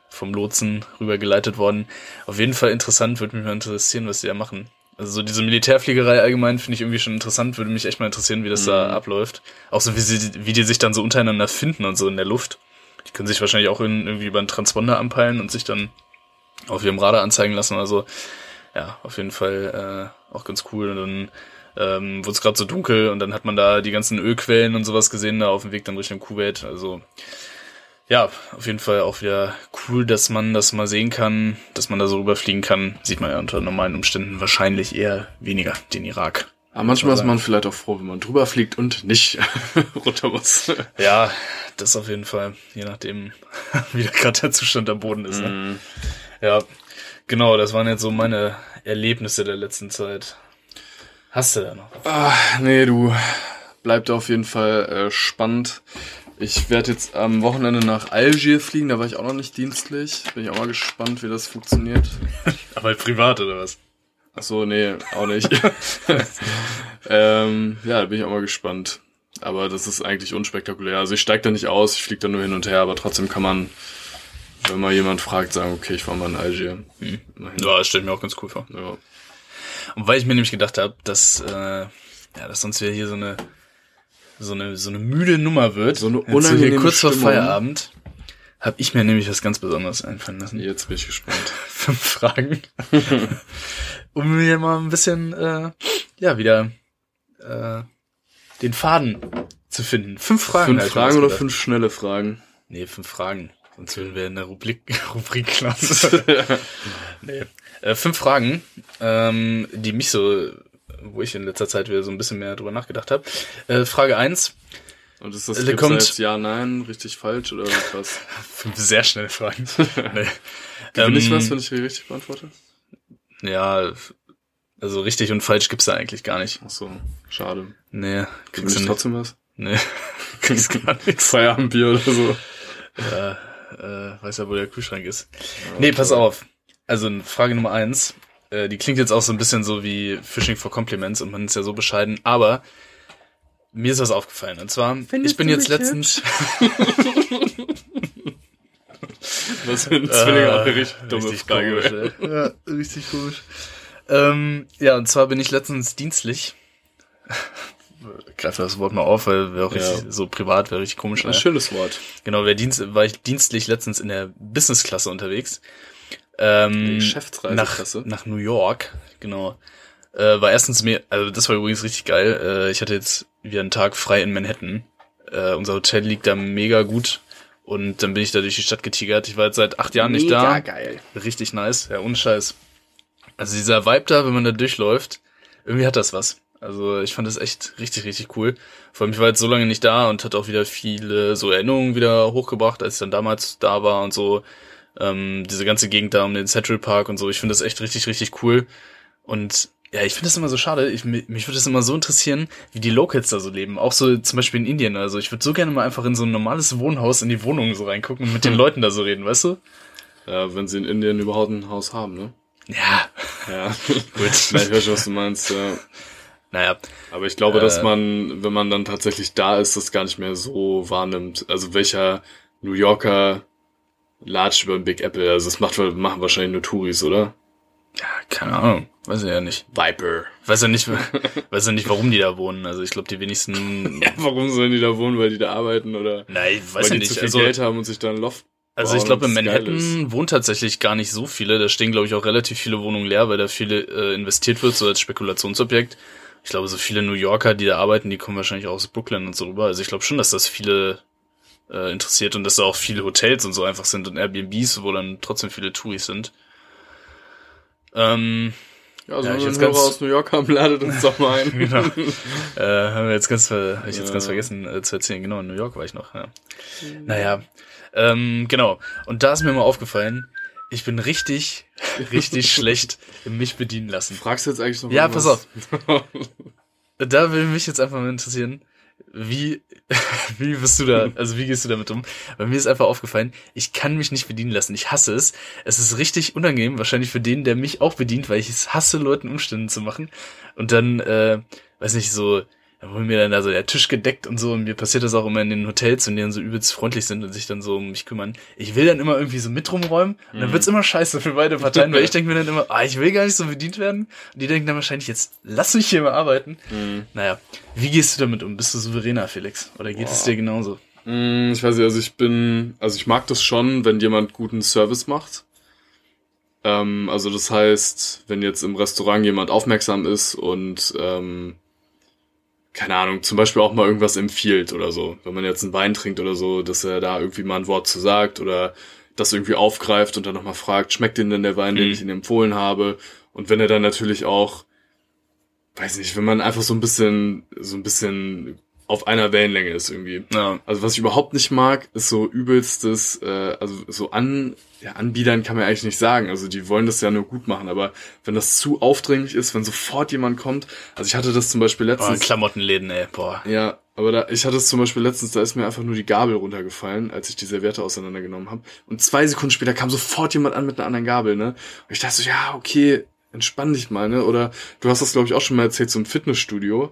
vom Lotsen rübergeleitet worden. Auf jeden Fall interessant, würde mich mal interessieren, was die da machen. Also so diese Militärfliegerei allgemein finde ich irgendwie schon interessant, würde mich echt mal interessieren, wie das da abläuft. Auch so, wie, sie, wie die sich dann so untereinander finden und so in der Luft. Die können sich wahrscheinlich auch in, irgendwie über einen Transponder anpeilen und sich dann auf ihrem Radar anzeigen lassen oder so. Ja, auf jeden Fall äh, auch ganz cool. Und dann ähm, wurde es gerade so dunkel und dann hat man da die ganzen Ölquellen und sowas gesehen, da auf dem Weg dann Richtung Kuwait. Also ja, auf jeden Fall auch wieder cool, dass man das mal sehen kann, dass man da so rüberfliegen kann. Sieht man ja unter normalen Umständen wahrscheinlich eher weniger den Irak. Aber manchmal ist sagen. man vielleicht auch froh, wenn man drüber fliegt und nicht [laughs] runter muss. Ja, das auf jeden Fall, je nachdem, [laughs] wie da gerade der Zustand am Boden ist. Ne? Mhm. Ja, genau, das waren jetzt so meine Erlebnisse der letzten Zeit. Hast du da noch? was? Ah, nee, du bleibt auf jeden Fall äh, spannend. Ich werde jetzt am Wochenende nach Algier fliegen, da war ich auch noch nicht dienstlich. Bin ich auch mal gespannt, wie das funktioniert. [laughs] Aber privat oder was? Ach so, nee, auch nicht. [laughs] ähm, ja, da bin ich auch mal gespannt. Aber das ist eigentlich unspektakulär. Also ich steige da nicht aus, ich fliege da nur hin und her, aber trotzdem kann man, wenn mal jemand fragt, sagen, okay, ich war mal in Algier. Immerhin. Ja, das stellt mir auch ganz cool vor. Ja. Und weil ich mir nämlich gedacht habe, dass, äh, ja, dass sonst wieder hier so eine, so eine, so eine müde Nummer wird. So eine Jetzt hier unangenehme kurz vor Stimmung. Feierabend, habe ich mir nämlich was ganz Besonderes einfallen lassen. Jetzt bin ich gespannt. [laughs] Fünf Fragen. [laughs] um mir mal ein bisschen, äh, ja, wieder, äh, den Faden zu finden. Fünf Fragen. Fünf Fragen oder fünf schnelle Fragen? Nee, fünf Fragen. Sonst würden wir in der Rubrik, [laughs] Rubrikklasse. nee. Äh, fünf Fragen, ähm, die mich so, wo ich in letzter Zeit wieder so ein bisschen mehr drüber nachgedacht habe. Äh, Frage eins: Und ist das Der gibt's kommt- jetzt ja, nein, richtig, falsch oder was? [laughs] Sehr schnelle Fragen. [laughs] nee. Gewinne ich Ähm, was, wenn ich die richtig beantworte? Ja, also richtig und falsch gibt's da eigentlich gar nicht. Ach so, schade. Nee, Gewinne kriegst ich nicht. trotzdem was? Nee, [laughs] kriegst gar nichts. Feierabendbier oder so. Ja, äh, weiß ja, wo der Kühlschrank ist. Nee, pass auf. Also Frage Nummer eins. Äh, die klingt jetzt auch so ein bisschen so wie Fishing for Compliments und man ist ja so bescheiden, aber mir ist was aufgefallen. Und zwar, ich bin jetzt letztens. [laughs] Was für ein Zwilling auch eine richtig dumme Äh, richtig Frage. komisch. Ja, richtig komisch. Ähm, ja, und zwar bin ich letztens dienstlich. Greife das Wort mal auf, weil wäre auch Ja. richtig, so privat wäre richtig komisch. Ein ne? schönes Wort. Genau, wär Dienst, war ich dienstlich letztens in der Business-Klasse unterwegs. Ähm, Geschäftsreiseklasse. Nach, nach New York, genau. Äh, war erstens mir, also das war übrigens richtig geil. Äh, ich hatte jetzt wieder einen Tag frei in Manhattan. Äh, unser Hotel liegt da mega gut. Und dann bin ich da durch die Stadt getigert. Ich war jetzt seit acht Jahren nicht da. geil. Richtig nice, ja, ohne Scheiß. Also dieser Vibe da, wenn man da durchläuft, irgendwie hat das was. Also ich fand das echt richtig, richtig cool. Vor allem, ich war jetzt so lange nicht da und hat auch wieder viele so Erinnerungen wieder hochgebracht, als ich dann damals da war und so. Ähm, diese ganze Gegend da um den Central Park und so. Ich finde das echt richtig, richtig cool. Und ja, ich finde das immer so schade. Ich, mich würde das immer so interessieren, wie die Locals da so leben. Auch so zum Beispiel in Indien. Also ich würde so gerne mal einfach in so ein normales Wohnhaus in die Wohnung so reingucken und mit den Leuten da so reden, weißt du? Ja, wenn sie in Indien überhaupt ein Haus haben, ne? Ja, Ja. [laughs] Gut. Na, ich weiß schon, was du meinst, ja. naja. Aber ich glaube, Äh. dass man, wenn man dann tatsächlich da ist, das gar nicht mehr so wahrnimmt. Also welcher New Yorker latscht über den Big Apple? Also das macht, machen wahrscheinlich nur Touris, oder? Ja, keine Ahnung. Weiß ich ja nicht. Viper. Weiß ja nicht, [laughs] weiß ja nicht, warum die da wohnen. Also ich glaube, die wenigsten. [laughs] Ja, warum sollen die da wohnen? Weil die da arbeiten oder Nein, weil weiß ja die nicht. zu viel Also, Geld haben und sich da ein Loft also ich glaube, in Manhattan wohnen tatsächlich gar nicht so viele. Da stehen, glaube ich, auch relativ viele Wohnungen leer, weil da viele äh, investiert wird, so als Spekulationsobjekt. Ich glaube, so viele New Yorker, die da arbeiten, die kommen wahrscheinlich auch aus Brooklyn und so rüber. Also ich glaube schon, dass das viele äh, interessiert und dass da auch viele Hotels und so einfach sind und Airbnbs, wo dann trotzdem viele Touris sind. Ähm, Ja, also Ja, wenn ich wir jetzt ganz- aus New York haben, ladet uns doch mal ein. [laughs] Genau. äh, haben wir jetzt ganz, ver hab ich jetzt Ja. ganz vergessen äh, zu erzählen. Genau, in New York war ich noch. Ja. Naja, ähm, genau. Und da ist mir mal aufgefallen, ich bin richtig, richtig [laughs] schlecht im mich bedienen lassen. Fragst du jetzt eigentlich noch Ja, irgendwas? [laughs] Da will mich jetzt einfach mal interessieren, wie, [laughs] wie bist du da, also wie gehst du damit um? Bei mir ist einfach aufgefallen, ich kann mich nicht bedienen lassen. Ich hasse es. Es ist richtig unangenehm, wahrscheinlich für den, der mich auch bedient, weil ich es hasse, Leuten Umständen zu machen. Und dann, äh, weiß nicht, so, da wurde mir dann da so der Tisch gedeckt und so. Und mir passiert das auch immer in den Hotels, wenn die dann so übelst freundlich sind und sich dann so um mich kümmern. Ich will dann immer irgendwie so mit rumräumen und dann wird's immer scheiße für beide Parteien, weil [laughs] ich denke mir dann immer, ah, ich will gar nicht so bedient werden. Und die denken dann wahrscheinlich, jetzt lass mich hier mal arbeiten. Mhm. Naja, wie gehst du damit um? Bist du souveräner, Felix? Oder geht es Boah. dir genauso? Mm, Ich weiß nicht, also ich bin, also ich mag das schon, wenn jemand guten Service macht. Ähm, also das heißt, wenn jetzt im Restaurant jemand aufmerksam ist und ähm, keine Ahnung, zum Beispiel auch mal irgendwas empfiehlt oder so, wenn man jetzt einen Wein trinkt oder so, dass er da irgendwie mal ein Wort zu sagt oder das irgendwie aufgreift und dann nochmal fragt, schmeckt Ihnen denn der Wein, den Mhm. ich Ihnen empfohlen habe? Und wenn er dann natürlich auch, weiß nicht, wenn man einfach so ein bisschen, so ein bisschen auf einer Wellenlänge ist irgendwie. Ja, Also was ich überhaupt nicht mag, ist so übelstes, äh, also so an, ja, Anbietern kann man eigentlich nicht sagen. Also die wollen das ja nur gut machen, aber wenn das zu aufdringlich ist, wenn sofort jemand kommt, also ich hatte das zum Beispiel oh, letztens. Klamottenläden, ey, boah. Ja, aber da, ich hatte es zum Beispiel letztens, da ist mir einfach nur die Gabel runtergefallen, als ich die Serviette auseinandergenommen habe. Und zwei Sekunden später kam sofort jemand an mit einer anderen Gabel, ne? Und ich dachte so, ja, okay, entspann dich mal, ne? Oder du hast das, glaube ich, auch schon mal erzählt zum Fitnessstudio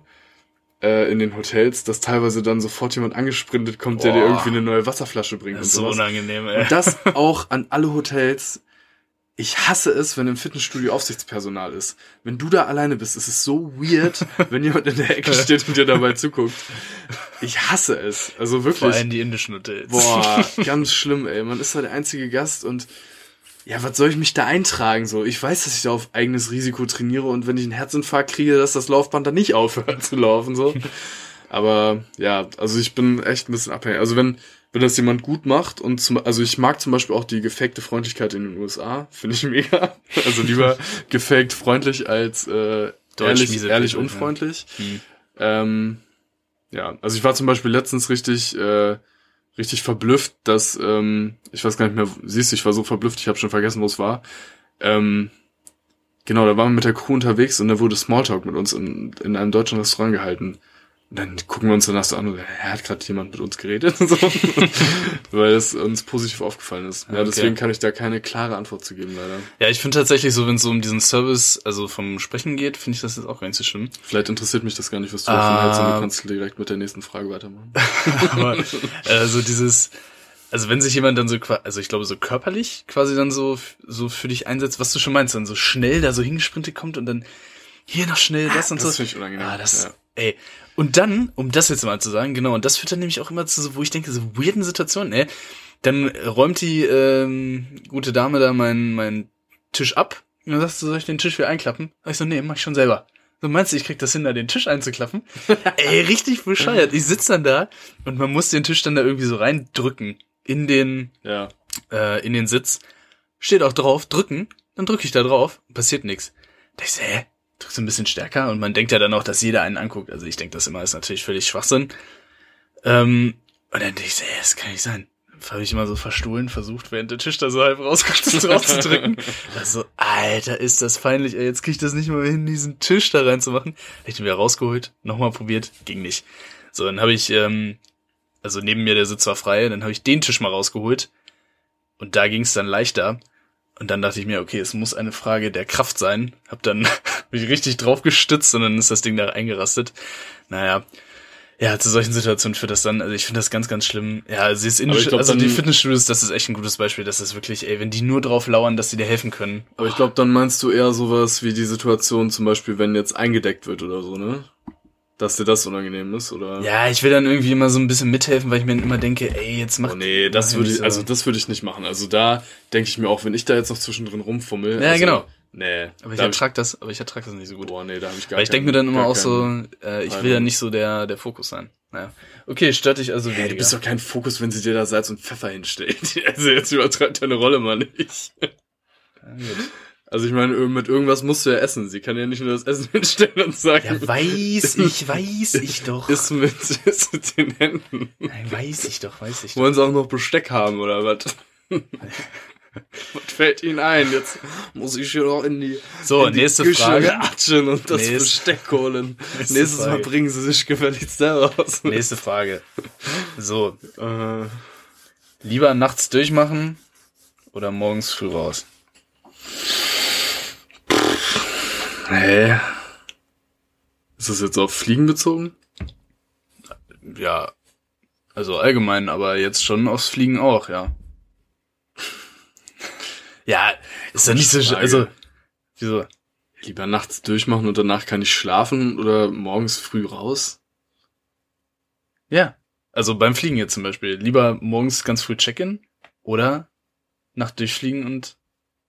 äh, in den Hotels, dass teilweise dann sofort jemand angesprintet kommt, der dir Boah. irgendwie eine neue Wasserflasche bringt Das ist und so unangenehm, ey. Und das [laughs] auch an alle Hotels. Ich hasse es, wenn im Fitnessstudio Aufsichtspersonal ist. Wenn du da alleine bist, ist es so weird, [laughs] wenn jemand in der Ecke steht und dir dabei zuguckt. Ich hasse es. Also Vor wirklich. allem die indischen Hotels. Boah, [laughs] ganz schlimm, ey. Man ist da der einzige Gast und ja, was soll ich mich da eintragen? So, ich weiß, dass ich da auf eigenes Risiko trainiere und wenn ich einen Herzinfarkt kriege, dass das Laufband dann nicht aufhört zu laufen, so. [laughs] Aber ja, also ich bin echt ein bisschen abhängig. Also wenn, wenn das jemand gut macht und zum, also ich mag zum Beispiel auch die gefakte Freundlichkeit in den USA, finde ich mega. [laughs] Also lieber gefaked freundlich als äh, ehrlich, ehrlich People, ja. unfreundlich. Hm. Ähm, Ja, also ich war zum Beispiel letztens richtig, äh, richtig verblüfft, dass, ähm, ich weiß gar nicht mehr, siehst du, ich war so verblüfft, ich habe schon vergessen, wo es war. Ähm, genau, da waren wir mit der Crew unterwegs und da wurde Smalltalk mit uns in, in einem deutschen Restaurant gehalten. Und dann gucken wir uns danach so an und er hat gerade jemand mit uns geredet [laughs] und so. Weil es uns positiv aufgefallen ist. Ja, Okay. deswegen kann ich da keine klare Antwort zu geben, leider. Ja, ich finde tatsächlich so, wenn es so um diesen Service, also vom Sprechen geht, finde ich das jetzt auch gar nicht so schlimm. Vielleicht interessiert mich das gar nicht, was du davon hältst, und Ah. du kannst direkt mit der nächsten Frage weitermachen. [laughs] Aber also dieses, also wenn sich jemand dann so, also ich glaube so körperlich quasi dann so so für dich einsetzt, was du schon meinst, dann so schnell da so hingesprintet kommt und dann hier noch schnell das und das so. finde ich unangenehm, Ah, das, ja. ey. Und dann, um das jetzt mal zu sagen, genau, und das führt dann nämlich auch immer zu so, wo ich denke, so weirden Situationen, ey. Dann räumt die ähm, gute Dame da meinen meinen Tisch ab und dann sagst du, soll ich den Tisch wieder einklappen? Sag ich so, nee, mach ich schon selber. So meinst du, ich krieg das hin, da den Tisch einzuklappen? [laughs] Ey, richtig bescheuert. Ich sitz dann da und man muss den Tisch dann da irgendwie so reindrücken in den Ja. äh, in den Sitz. Steht auch drauf, drücken. Dann drücke ich da drauf, passiert nichts. Da ich so, hä? Drückst ein bisschen stärker und man denkt ja dann auch, dass jeder einen anguckt. Also ich denke das immer, ist natürlich völlig Schwachsinn. Ähm, und dann denke ich so, hä, das kann nicht sein. Habe ich immer so verstohlen versucht, während der Tisch da so halb rauskommt, das drauf zu drücken. [laughs] Also, Alter, ist das peinlich, ey. Jetzt krieg ich das nicht mal hin, diesen Tisch da reinzumachen. Hab ich den wieder rausgeholt, nochmal probiert, ging nicht. So, dann habe ich, ähm, also neben mir der Sitz war frei, dann habe ich den Tisch mal rausgeholt und da ging es dann leichter. Und dann dachte ich mir, okay, es muss eine Frage der Kraft sein. Hab dann mich richtig drauf gestützt und dann ist das Ding da eingerastet. Naja. Ja, zu solchen Situationen führt das dann, also ich finde das ganz, ganz schlimm. Ja, also, Aber ich glaub, also die dann- Fitnessstudios, das ist echt ein gutes Beispiel. Das ist wirklich, ey, wenn die nur drauf lauern, dass sie dir helfen können. Aber ich glaube, dann meinst du eher sowas wie die Situation zum Beispiel, wenn jetzt eingedeckt wird oder so, ne? Dass dir das unangenehm ist, oder? Ja, ich will dann irgendwie immer so ein bisschen mithelfen, weil ich mir immer denke, ey, jetzt mach Oh nee, das würde ich, so. also das würde ich nicht machen. Also da denke ich mir auch, wenn ich da jetzt noch zwischendrin rumfummel. Ja, also, genau. Nee. aber ich ertrag das, aber ich ertrag das nicht so gut. Boah, nee, da habe ich gar Weil ich denke mir dann immer auch so, äh, ich will ja nicht so der, der Fokus sein. Naja. Okay, stört dich also Hey, weniger. du bist doch kein Fokus, wenn sie dir da Salz und Pfeffer hinstellt. [laughs] Also jetzt übertreibt deine Rolle mal nicht. Ja. Also ich meine, mit irgendwas musst du ja essen. Sie kann ja nicht nur das Essen [laughs] hinstellen und sagen, Ja, weiß [laughs] ich, weiß ich doch. iss mit, iss mit den Händen. Nein, weiß ich doch, weiß ich doch. Wollen sie auch noch Besteck haben oder was? Was fällt ihnen ein? Jetzt muss ich hier noch in die, So, in die nächste Küche Frage. latschen und das Nächste- Besteck holen. [laughs] Nächste Nächstes Mal Frage. bringen sie sich gefälligst selber aus. Nächste Frage. So, Äh, lieber nachts durchmachen oder morgens früh raus? hä? Ist das jetzt auf Fliegen bezogen? Ja, also allgemein, aber jetzt schon aufs Fliegen auch, ja. Ja, ist ja nicht so, Frage. also, wieso? Lieber nachts durchmachen und danach kann ich schlafen oder morgens früh raus? Ja. Also beim Fliegen jetzt zum Beispiel. Lieber morgens ganz früh check-in oder Nacht durchfliegen und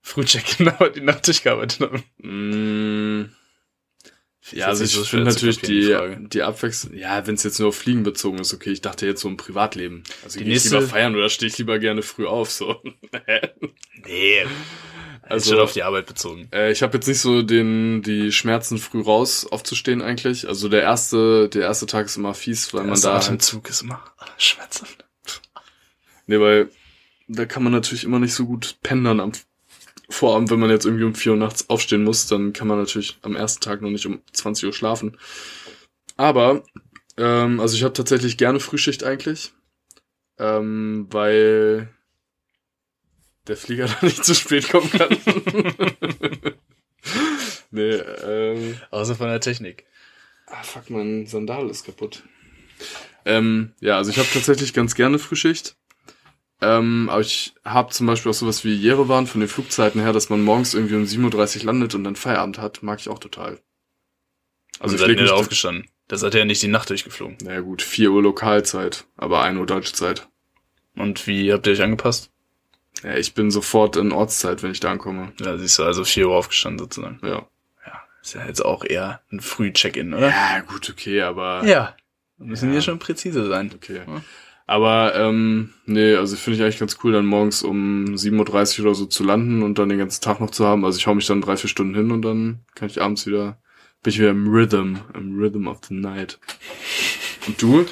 früh check-in, [laughs] aber die Nacht durchgearbeitet haben. Mm, ja, also ich finde natürlich die die, die Abwechslung, ja, wenn es jetzt nur auf Fliegen bezogen ist, okay, ich dachte jetzt so im Privatleben. Also Die gehe ich nächste- lieber feiern oder stehe ich lieber gerne früh auf, so. [laughs] Nee. Also schon auf die Arbeit bezogen. Äh, ich habe jetzt nicht so den die Schmerzen früh raus aufzustehen eigentlich. Also der erste der erste Tag ist immer fies, weil man Erster da halt, Atemzug ist immer schmerzhaft. nee, weil da kann man natürlich immer nicht so gut pendern am Vorabend, wenn man jetzt irgendwie um vier Uhr nachts aufstehen muss, dann kann man natürlich am ersten Tag noch nicht um 20 Uhr schlafen. Aber ähm, also ich habe tatsächlich gerne Frühschicht eigentlich, ähm, weil der Flieger [laughs] da nicht zu spät kommen kann. [laughs] nee, ähm, Außer von der Technik. Ah, fuck, mein Sandal ist kaputt. Ähm, ja, also ich habe tatsächlich ganz gerne Frühschicht. Ähm, aber ich habe zum Beispiel auch sowas wie Jerewan von den Flugzeiten her, dass man morgens irgendwie um 7.30 Uhr landet und dann Feierabend hat, mag ich auch total. Also ich seid ihr mich da da- aufgestanden. Das hat er ja nicht die Nacht durchgeflogen. Naja gut, 4 Uhr Lokalzeit, aber 1 Uhr deutsche Zeit. Und wie habt ihr euch angepasst? Ja, ich bin sofort in Ortszeit, wenn ich da ankomme. Ja, siehst du, also 4 Uhr aufgestanden sozusagen. Ja. Ja, ist ja jetzt auch eher ein Früh-Check-in, oder? Ja, gut, okay, aber... Ja. Wir müssen Ja. hier schon präzise sein. Okay. Ja. Aber, ähm, nee, also finde ich eigentlich ganz cool, dann morgens um 7.30 Uhr oder so zu landen und dann den ganzen Tag noch zu haben. Also ich hau mich dann drei, vier Stunden hin und dann kann ich abends wieder, bin ich wieder im Rhythm, im Rhythm of the Night. Und du?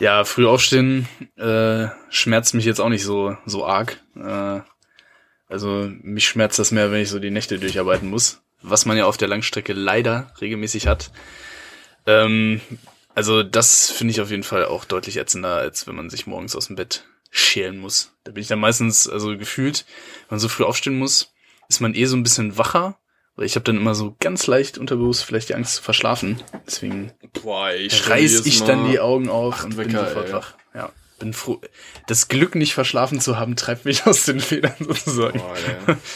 Ja, früh aufstehen äh, schmerzt mich jetzt auch nicht so so arg. Äh, also mich schmerzt das mehr, wenn ich so die Nächte durcharbeiten muss, was man ja auf der Langstrecke leider regelmäßig hat. Ähm, also das finde ich auf jeden Fall auch deutlich ätzender, als wenn man sich morgens aus dem Bett schälen muss. Da bin ich dann meistens, also gefühlt, wenn man so früh aufstehen muss, ist man eh so ein bisschen wacher. Weil ich habe dann immer so ganz leicht unterbewusst vielleicht die Angst zu verschlafen. Deswegen Boah, ich reiß Mal dann die Augen auf acht und bin Wecker, sofort ey. wach. Ja, bin froh. Das Glück, nicht verschlafen zu haben, treibt mich [laughs] aus den Federn sozusagen. Boah, ja. [laughs]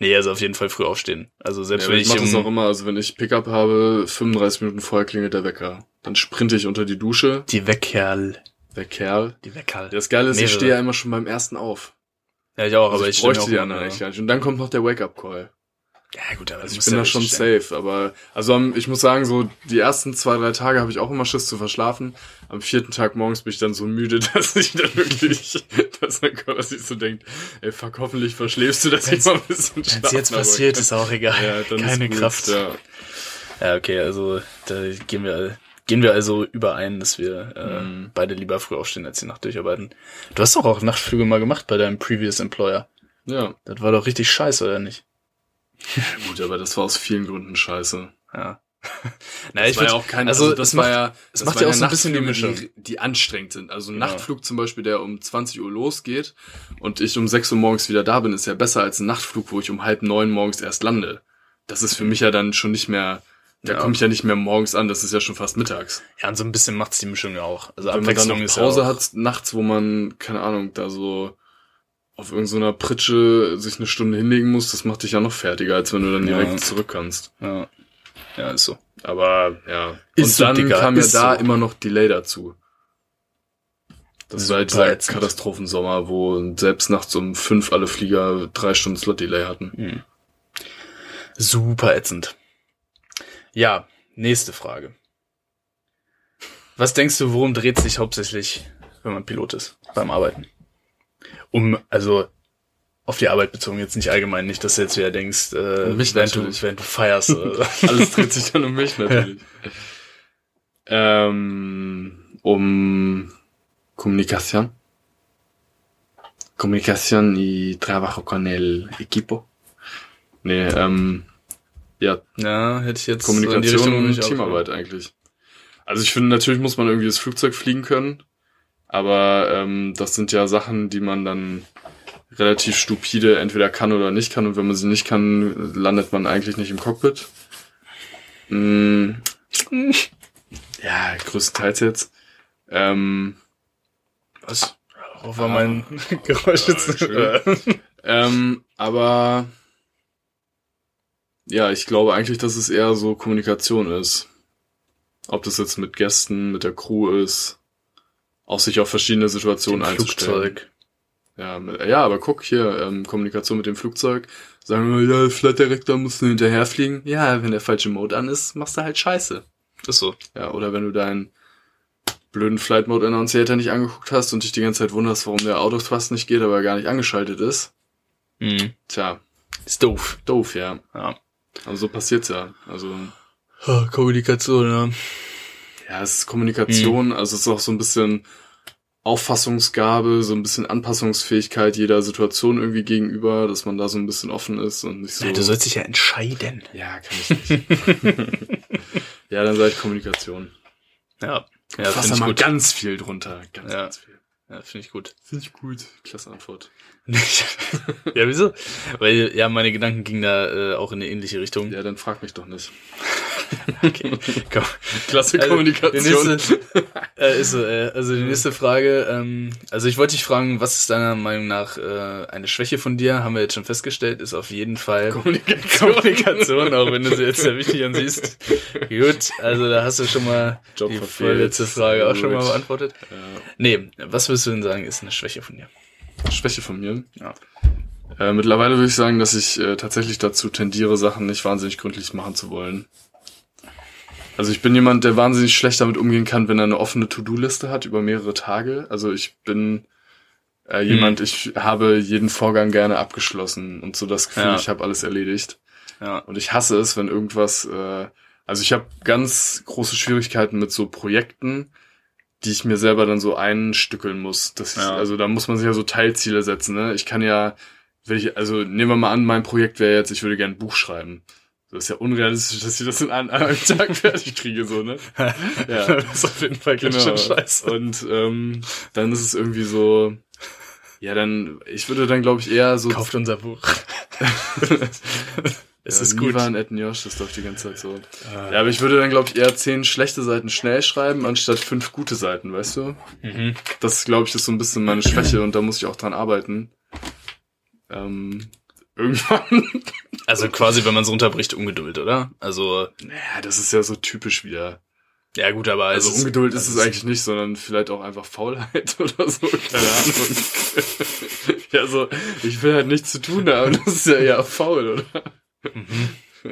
Nee, also auf jeden Fall früh aufstehen. Also selbst Ja, wenn ich ich, mache das auch um, immer, also wenn ich Pickup habe, 35 Minuten vorher klingelt der Wecker. Dann sprinte ich unter die Dusche, die Weckerl, der Kerl. die Weckerl. Das Geile ist, ich Mehrere. stehe ja immer schon beim ersten auf. Ja, ich auch, Also aber ich ich bräuchte die anderen eigentlich gar nicht. Und dann kommt noch der Wake-up-Call. Ja, gut, aber Also das ich bin ja da schon sein. safe, aber also am, ich muss sagen, so die ersten zwei, drei Tage habe ich auch immer Schiss zu verschlafen. Am vierten Tag morgens bin ich dann so müde, [laughs] dass ich dann wirklich, dass mein Körper sich so denkt, ey fuck, hoffentlich verschläfst du, dass ich mal ein bisschen Wenn es schlafen, jetzt passiert, ist auch egal. ja, dann Keine ist gut, Kraft. Ja. Ja, okay, also da gehen wir gehen wir also überein, dass wir äh, Mhm. beide lieber früh aufstehen, als die Nacht durcharbeiten. Du hast doch auch Nachtflüge mal gemacht bei deinem previous Employer. ja, Das war doch richtig scheiße, oder nicht? [laughs] gut, aber das war aus vielen Gründen scheiße. Ja. [laughs] Na, Das ich war ja auch kein, also, also, das es war macht, ja, das macht ja auch so ein bisschen die Mischung. Die, die anstrengend sind. Also ein Genau. Nachtflug zum Beispiel, der um 20 Uhr losgeht und ich um 6 Uhr morgens wieder da bin, ist ja besser als ein Nachtflug, wo ich um halb neun morgens erst lande. Das ist für mich ja dann schon nicht mehr, da Ja. komme ich ja nicht mehr morgens an, das ist ja schon fast mittags. ja, und so ein bisschen macht's die Mischung ja auch. Also Wenn man dann noch ist Pause ja hat nachts, wo man, keine Ahnung, da so auf irgendeiner Pritsche sich eine Stunde hinlegen muss, das macht dich ja noch fertiger, als wenn du dann Ja. direkt zurück kannst. Ja. ja, ist so. Aber ja. Ist und so, dann Digga, kam ja da so. immer noch Delay dazu. Das war halt dieser. Katastrophensommer, wo selbst nachts um fünf alle Flieger drei Stunden Slot-Delay hatten. Hm. Super ätzend. Ja, nächste Frage. Was denkst du, worum dreht sich hauptsächlich, wenn man Pilot ist, beim Arbeiten? Um, also auf die Arbeit bezogen, jetzt nicht allgemein, nicht, dass du jetzt wieder denkst, äh, Um mich während, du, während du feierst. So. [laughs] Alles dreht sich dann um mich [laughs] natürlich. ähm, um Comunicación. Comunicación y trabajo con el equipo. Nee, ähm, ja, ja, hätte ich jetzt Kommunikation und nicht auch- Teamarbeit eigentlich. Also ich finde, natürlich muss man irgendwie das Flugzeug fliegen können, aber ähm, das sind ja Sachen, die man dann relativ stupide entweder kann oder nicht kann und wenn man sie nicht kann, landet man eigentlich nicht im Cockpit. Mm, [laughs] ja, größtenteils jetzt. Ähm, Was? Auch war mein [laughs] Geräusch jetzt. [laughs] Ähm, aber ja, ich glaube eigentlich, dass es eher so Kommunikation ist. Ob das jetzt mit Gästen, mit der Crew ist, auch sich auf verschiedene Situationen Dem einzustellen. Flugzeug. Ja, ja, aber guck hier, ähm, Kommunikation mit dem Flugzeug. Sagen wir, ja, Flight Director musst du hinterherfliegen. Ja, wenn der falsche Mode an ist, machst du halt Scheiße. Ist so. Ja, oder wenn du deinen blöden Flight Mode Annunciator nicht angeguckt hast und dich die ganze Zeit wunderst, warum der Autothrust nicht geht, aber gar nicht angeschaltet ist. Mhm. Tja, Ist doof. doof, ja. Ja. Also so passiert's ja. Also, Kommunikation, ja. ja, es ist Kommunikation, also es ist auch so ein bisschen Auffassungsgabe, so ein bisschen Anpassungsfähigkeit jeder Situation irgendwie gegenüber, dass man da so ein bisschen offen ist und nicht so. Ja, du sollst dich ja entscheiden. ja, kann ich nicht. [laughs] ja, dann sage ich Kommunikation. Ja. Ja, Fass da mal gut. ganz viel drunter. Ganz, Ja. ganz viel. Ja, finde ich gut. Finde ich gut. Klasse Antwort. [laughs] ja, wieso? Weil, ja, meine Gedanken gingen da äh, auch in eine ähnliche Richtung. Ja, dann frag mich doch nicht. [laughs] Okay, komm. Klasse Also, Kommunikation. Die nächste, äh, ist so, äh, also die nächste Frage, ähm, also ich wollte dich fragen, was ist deiner Meinung nach äh, eine Schwäche von dir? Haben wir jetzt schon festgestellt, ist auf jeden Fall Kommunikation. Kommunikation, auch wenn du sie jetzt sehr wichtig ansiehst. Gut, also da hast du schon mal Job die vorletzte Frage auch schon mal Gut. beantwortet. Ja. Nee, was würdest du denn sagen, ist eine Schwäche von dir? Schwäche von mir. Ja. Äh, mittlerweile würde ich sagen, dass ich äh, tatsächlich dazu tendiere, Sachen nicht wahnsinnig gründlich machen zu wollen. Also ich bin jemand, der wahnsinnig schlecht damit umgehen kann, wenn er eine offene To-Do-Liste hat über mehrere Tage. Also ich bin äh, jemand, ich habe jeden Vorgang gerne abgeschlossen und so das Gefühl, Ja. ich habe alles erledigt. Ja. Und ich hasse es, wenn irgendwas äh, Also ich habe ganz große Schwierigkeiten mit so Projekten, die ich mir selber dann so einstückeln muss. Das Ja. also da muss man sich ja so Teilziele setzen. Ne? Ich kann ja, wenn ich, also nehmen wir mal an, mein Projekt wäre jetzt, ich würde gerne ein Buch schreiben. Das ist ja unrealistisch, dass ich das in einem, einem Tag [laughs] fertig kriege, so, ne? [laughs] Ja. das ist auf jeden Fall ganz schön scheiße. Und ähm, dann ist es irgendwie so, ja, dann, ich würde dann, glaube ich, eher so. Kauft unser Buch. [laughs] es ja, ist gut. Nivan at Njosh, das läuft die ganze Zeit so. Ja, aber ich würde dann, glaube ich, eher zehn schlechte Seiten schnell schreiben, anstatt fünf gute Seiten, weißt du? Mhm. Das, glaube ich, ist so ein bisschen meine Schwäche und da muss ich auch dran arbeiten. Ähm, [laughs] irgendwann. Also quasi, wenn man so unterbricht, Ungeduld, oder? Also, Naja, das ist ja so typisch wieder. ja gut, aber Also es ist- Ungeduld ist es eigentlich nicht, sondern vielleicht auch einfach Faulheit [laughs] oder so, keine Ahnung. [laughs] ja, so, ich will halt nichts zu tun haben, das ist ja eher faul, oder? [laughs]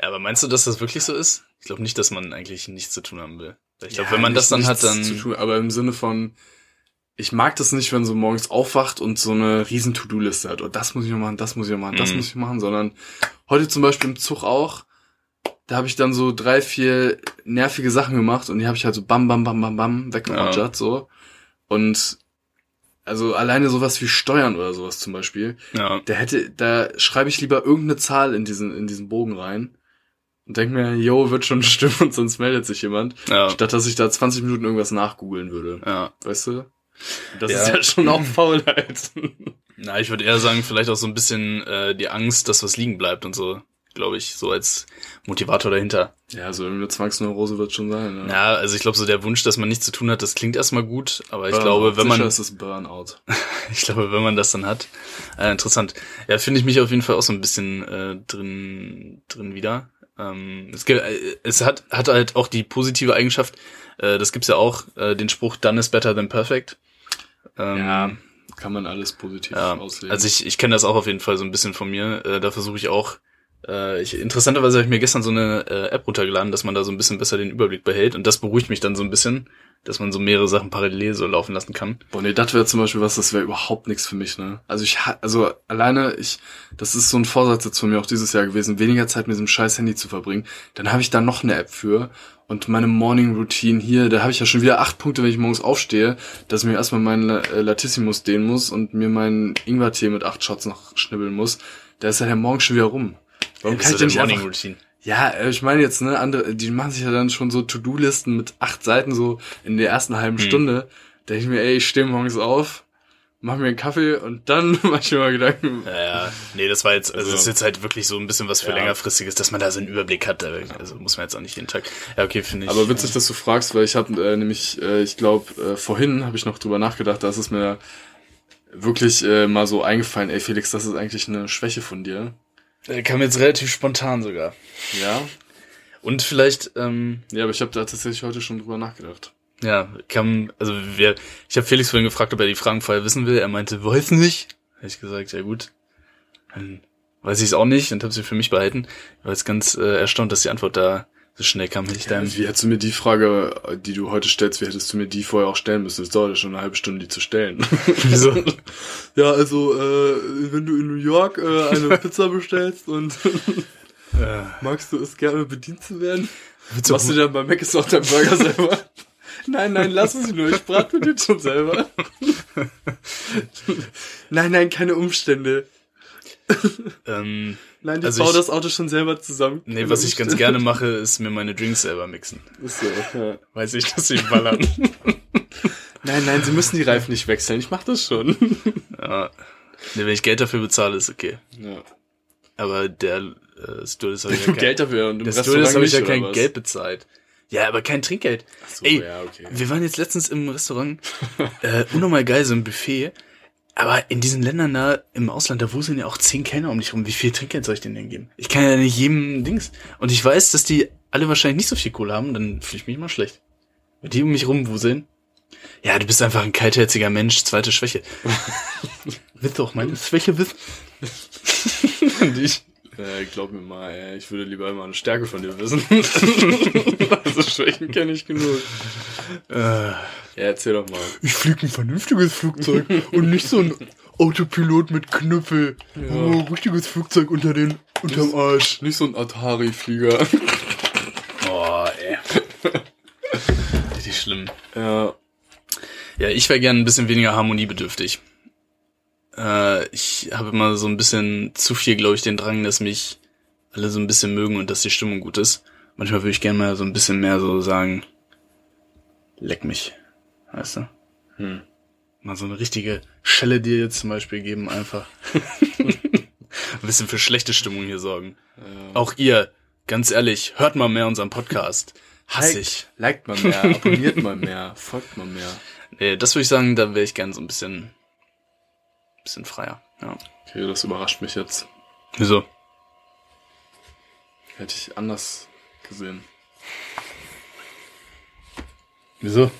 Ja, aber meinst du, dass das wirklich so ist? Ich glaube nicht, dass man eigentlich nichts zu tun haben will. Ich glaube, Ja, wenn man das dann hat, dann. Zu tun, aber im Sinne von, ich mag das nicht, wenn so morgens aufwacht und so eine riesen To-Do-Liste hat. Und das muss ich noch machen, das muss ich noch machen, das Mhm. muss ich machen, sondern heute zum Beispiel im Zug auch, da habe ich dann so drei, vier nervige Sachen gemacht und die habe ich halt so bam, bam, bam, bam, bam weggerogert, so. Und also alleine sowas wie Steuern oder sowas zum Beispiel, Ja. der hätte, da schreibe ich lieber irgendeine Zahl in diesen, in diesen Bogen rein und denk mir, yo, wird schon [laughs] stimmen und sonst meldet sich jemand. Ja. Statt dass ich da 20 Minuten irgendwas nachgoogeln würde. Ja. Weißt du? Das Ja. ist ja schon auch Faulheit. [laughs] Na, ich würde eher sagen, vielleicht auch so ein bisschen äh, die Angst, dass was liegen bleibt und so, glaube ich, so als Motivator dahinter. ja, so irgendeine Zwangsneurose wird schon sein. Ja. Ja, also ich glaube, so der Wunsch, dass man nichts zu tun hat, das klingt erstmal gut, aber ich Burnout. glaube, wenn Sicher man ist es Burnout. [laughs] Ich glaube, wenn man das dann hat. Äh, interessant. Ja, finde ich mich auf jeden Fall auch so ein bisschen äh, drin, drin wieder. Ähm, es, gibt, äh, es hat, hat halt auch die positive Eigenschaft, äh, das gibt's ja auch, äh, den Spruch, done is better than perfect. Ähm, Ja, kann man alles positiv ja, auslegen. also ich, ich kenne das auch auf jeden Fall so ein bisschen von mir. Äh, da versuche ich auch, äh, ich, interessanterweise habe ich mir gestern so eine äh, App runtergeladen, dass man da so ein bisschen besser den Überblick behält und das beruhigt mich dann so ein bisschen, dass man so mehrere Sachen parallel so laufen lassen kann. Boah, nee, das wäre zum Beispiel was, das wäre überhaupt nichts für mich, ne? Also ich, also alleine, ich, das ist so ein Vorsatz jetzt von mir auch dieses Jahr gewesen, weniger Zeit mit diesem scheiß Handy zu verbringen. Dann habe ich da noch eine App für und meine Morning Routine hier, da habe ich ja schon wieder acht Punkte, wenn ich morgens aufstehe, dass ich mir erstmal meinen äh, Latissimus dehnen muss und mir meinen Ingwertee mit acht Shots noch schnibbeln muss. Da ist ja der Morgen schon wieder rum. Warum Das kann ich so denn nicht Morning einfach, Routine. ja, äh, ich meine jetzt, ne, andere, die machen sich ja dann schon so To-Do-Listen mit acht Seiten so in der ersten halben Hm. Stunde. Da denke ich mir, ey, ich stehe morgens auf, mach mir einen Kaffee und dann [laughs] mach ich mir mal Gedanken. Ja, ja. nee, das war jetzt, also, Also- das ist jetzt halt wirklich so ein bisschen was für Ja. längerfristiges, dass man da so einen Überblick hat. Also muss man jetzt auch nicht jeden Tag. Ja, okay, finde ich. Aber witzig, dass du fragst, weil ich habe äh, nämlich, äh, ich glaube, äh, vorhin habe ich noch drüber nachgedacht, da ist es mir wirklich äh, mal so eingefallen, ey Felix, das ist eigentlich eine Schwäche von dir. Äh, kam jetzt relativ spontan sogar. Ja? Und vielleicht, ähm, Ja, aber ich habe da tatsächlich heute schon drüber nachgedacht. ja, kam, also wir, ich habe Felix vorhin gefragt, ob er die Fragen vorher wissen will. Er meinte, weiß nicht. Habe ich gesagt, ja gut. Dann weiß ich es auch nicht und habe sie für mich behalten. Ich war jetzt ganz äh, erstaunt, dass die Antwort da so schnell kam. Hätte ich Ja, da wie hättest du mir die Frage, die du heute stellst, wie hättest du mir die vorher auch stellen müssen? Es dauert ja schon eine halbe Stunde, die zu stellen. [laughs] Wieso? Ja, also, äh, wenn du in New York äh, eine [laughs] Pizza bestellst und [laughs] magst du es gerne bedient zu werden, machst du dann bei Mac ist auch dein Burger selber? Nein, nein, lass es nur, ich brate mir den schon selber. nein, nein, keine Umstände. [laughs] ähm, Nein, ich Also baue ich- das Auto schon selber zusammen. nee, was ich ganz gerne mache, ist mir meine Drinks selber mixen. Ist so, ja. Weiß ich, dass sie ballern. [laughs] Nein, nein, sie müssen die Reifen nicht wechseln, ich mach das schon. [laughs] ja. Nee, wenn ich Geld dafür bezahle, ist okay. Ja. Aber der äh, Stewardess habe ich ja kein, Geld dafür und der Stewardess habe ich ja kein was? Geld bezahlt. Ja, aber kein Trinkgeld. so, Ey, ja, okay. wir waren jetzt letztens im Restaurant, äh, unnormal geil, so ein Buffet. Aber in diesen Ländern da im Ausland, da wuseln ja auch zehn Kellner um dich rum. Wie viel Trinkgeld soll ich denen denn geben? Ich kann ja nicht jedem Dings. Und ich weiß, dass die alle wahrscheinlich nicht so viel Kohle haben, dann fühle ich mich mal schlecht. Wenn die um mich rumwuseln. Ja, du bist einfach ein kaltherziger Mensch, zweite Schwäche. [laughs] Willst du auch meine Schwäche wissen? [laughs] Und ich. Äh, glaub mir mal, ey, ich würde lieber immer eine Stärke von dir wissen. [laughs] also Schwächen kenne ich genug. Äh, Ja, erzähl doch mal. ich fliege ein vernünftiges Flugzeug und nicht so ein Autopilot mit Knüppel. Oh, richtiges Flugzeug unter den, unterm Arsch. Nicht so ein Atari-Flieger. Richtig schlimm. Ja. Ja, ich wäre gern ein bisschen weniger harmoniebedürftig. Äh, ich habe immer so ein bisschen zu viel, glaube ich, den Drang, dass mich alle so ein bisschen mögen und dass die Stimmung gut ist. Manchmal würde ich gerne mal so ein bisschen mehr so sagen, leck mich. Weißt du? Hm. Mal so eine richtige Schelle dir jetzt zum Beispiel geben, einfach. [laughs] ein bisschen für schlechte Stimmung hier sorgen. Auch ihr, ganz ehrlich, hört mal mehr unseren Podcast. Hass ich. Liked mal mehr, abonniert mal [laughs] mehr, folgt mal mehr. Nee, das würde ich sagen, da wäre ich gern so ein bisschen, bisschen freier. Ja. Okay, das überrascht mich jetzt. Wieso? Hätte ich anders gesehen. Wieso?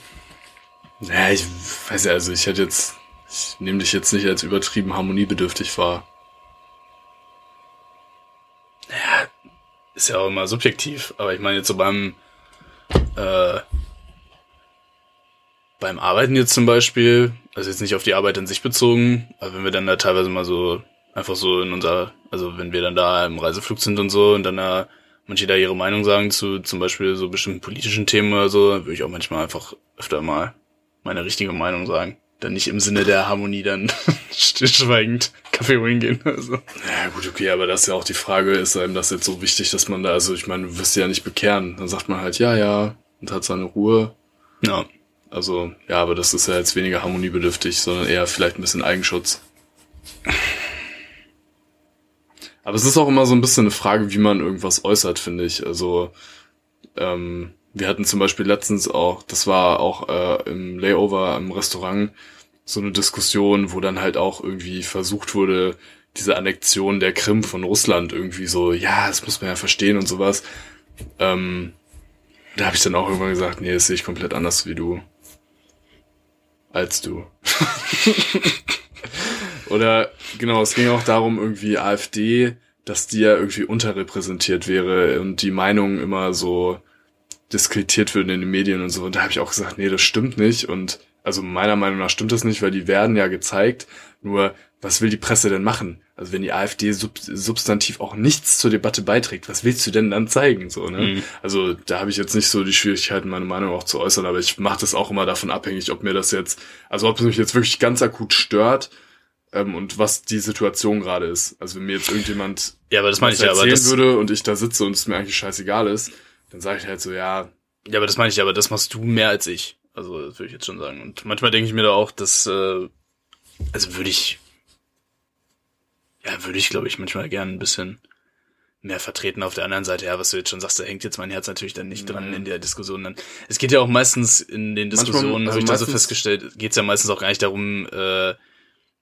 Ja, ich weiß ja, also ich hätte jetzt, ich nehme dich jetzt nicht als übertrieben harmoniebedürftig wahr. Ist ja auch immer subjektiv, aber ich meine jetzt so beim, äh, beim Arbeiten jetzt zum Beispiel, also jetzt nicht auf die Arbeit an sich bezogen, aber wenn wir dann da teilweise mal so, einfach so in unser, also wenn wir dann da im Reiseflug sind und so und dann da manche da ihre Meinung sagen zu zum Beispiel so bestimmten politischen Themen oder so, würde ich auch manchmal einfach öfter mal meine richtige Meinung sagen. Dann nicht im Sinne der Harmonie dann [laughs] stillschweigend Kaffee holen gehen. Also. Ja, gut, okay, aber das ist ja auch die Frage, ist einem das jetzt so wichtig, dass man da, also ich meine, du wirst ja nicht bekehren. Dann sagt man halt, ja, ja, und hat seine Ruhe. Ja. Also, ja, aber das ist ja jetzt weniger harmoniebedürftig, sondern eher vielleicht ein bisschen Eigenschutz. Aber es ist auch immer so ein bisschen eine Frage, wie man irgendwas äußert, finde ich. Also, ähm, wir hatten zum Beispiel letztens auch, das war auch äh, im Layover im Restaurant, so eine Diskussion, wo dann halt auch irgendwie versucht wurde, diese Annexion der Krim von Russland irgendwie so, ja, das muss man ja verstehen und sowas. Ähm, da habe ich dann auch irgendwann gesagt, nee, das sehe ich komplett anders wie du. Als du. Oder genau, es ging auch darum, irgendwie AfD, dass die ja irgendwie unterrepräsentiert wäre und die Meinung immer so diskreditiert würden in den Medien und so. Und da habe ich auch gesagt, nee, das stimmt nicht. Und also meiner Meinung nach stimmt das nicht, weil die werden ja gezeigt. Nur, was will die Presse denn machen? Also wenn die AfD sub substantiv auch nichts zur Debatte beiträgt, was willst du denn dann zeigen? So, ne? Mhm. Also da habe ich jetzt nicht so die Schwierigkeiten, meine Meinung auch zu äußern, aber ich mache das auch immer davon abhängig, ob mir das jetzt, also ob es mich jetzt wirklich ganz akut stört ähm, und was die Situation gerade ist. Also wenn mir jetzt irgendjemand Ja, aber das meine ich ja, aber das, würde und ich da sitze und es mir eigentlich scheißegal ist, dann sage ich halt so, ja, ja, aber das meine ich ja, aber das machst du mehr als ich. Also, das würde ich jetzt schon sagen. Und manchmal denke ich mir da auch, dass, äh, also würde ich, ja, würde ich, glaube ich, manchmal gern ein bisschen mehr vertreten auf der anderen Seite. Ja, was du jetzt schon sagst, da hängt jetzt mein Herz natürlich dann nicht dran in der Diskussion dann. Es geht ja auch meistens in den Diskussionen, also habe ich da so festgestellt, geht es ja meistens auch gar nicht darum, äh,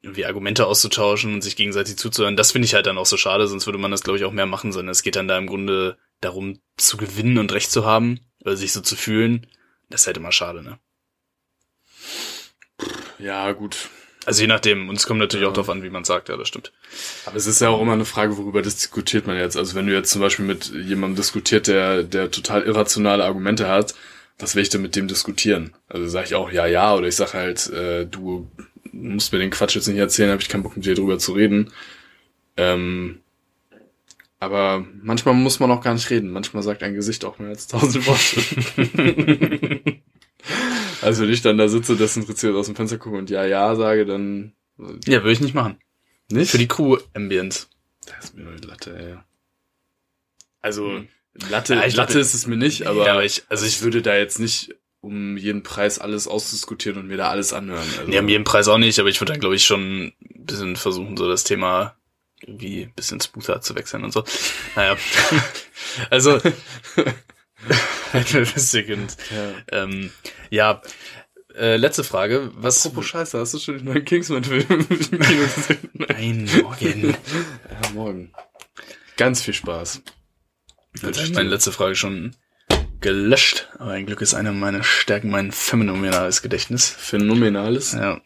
irgendwie Argumente auszutauschen und sich gegenseitig zuzuhören. Das finde ich halt dann auch so schade, sonst würde man das, glaube ich, auch mehr machen, sondern es geht dann da im Grunde darum, zu gewinnen und Recht zu haben, oder sich so zu fühlen. Das ist halt immer schade, ne? ja gut. Also je nachdem, und es kommt natürlich Ja. auch darauf an, wie man sagt, ja, das stimmt. Aber es ist ja auch immer eine Frage, worüber diskutiert man jetzt. Also wenn du jetzt zum Beispiel mit jemandem diskutiert, der, der total irrationale Argumente hat, was will ich denn mit dem diskutieren? Also sage ich auch ja, ja, oder ich sage halt, äh, du musst mir den Quatsch jetzt nicht erzählen, habe ich keinen Bock mit dir drüber zu reden. Ähm, aber manchmal muss man auch gar nicht reden. Manchmal sagt ein Gesicht auch mehr als tausend Worte. [laughs] [laughs] also wenn ich dann da sitze, desinteressiert aus dem Fenster gucke und ja, ja sage, dann Ja, würde ich nicht machen. nicht. Für die Crew-Ambience. Das ist mir nur die Latte, ey. Also, Hm. Latte, Ja, Latte dachte- ist es mir nicht, aber, Ja, aber ich- also ich würde da jetzt nicht um jeden Preis alles ausdiskutieren und mir da alles anhören. Also, Nee, um jeden Preis auch nicht, aber ich würde dann, glaube ich, schon ein bisschen versuchen, so das Thema irgendwie ein bisschen smoother zu wechseln und so. Naja. [laughs] also. [laughs] Und, ja. ähm, ja, äh, letzte Frage. Was. Apropos Scheiße, hast du schon den neuen Kingsman-Film [laughs] im Kino gesehen? Nein, morgen. [laughs] ja, morgen. Ganz viel Spaß. Jetzt habe ich meine letzte Frage schon gelöscht, aber ein Glück ist eine meiner Stärken mein phänomenales Gedächtnis. Phänomenales. Ja.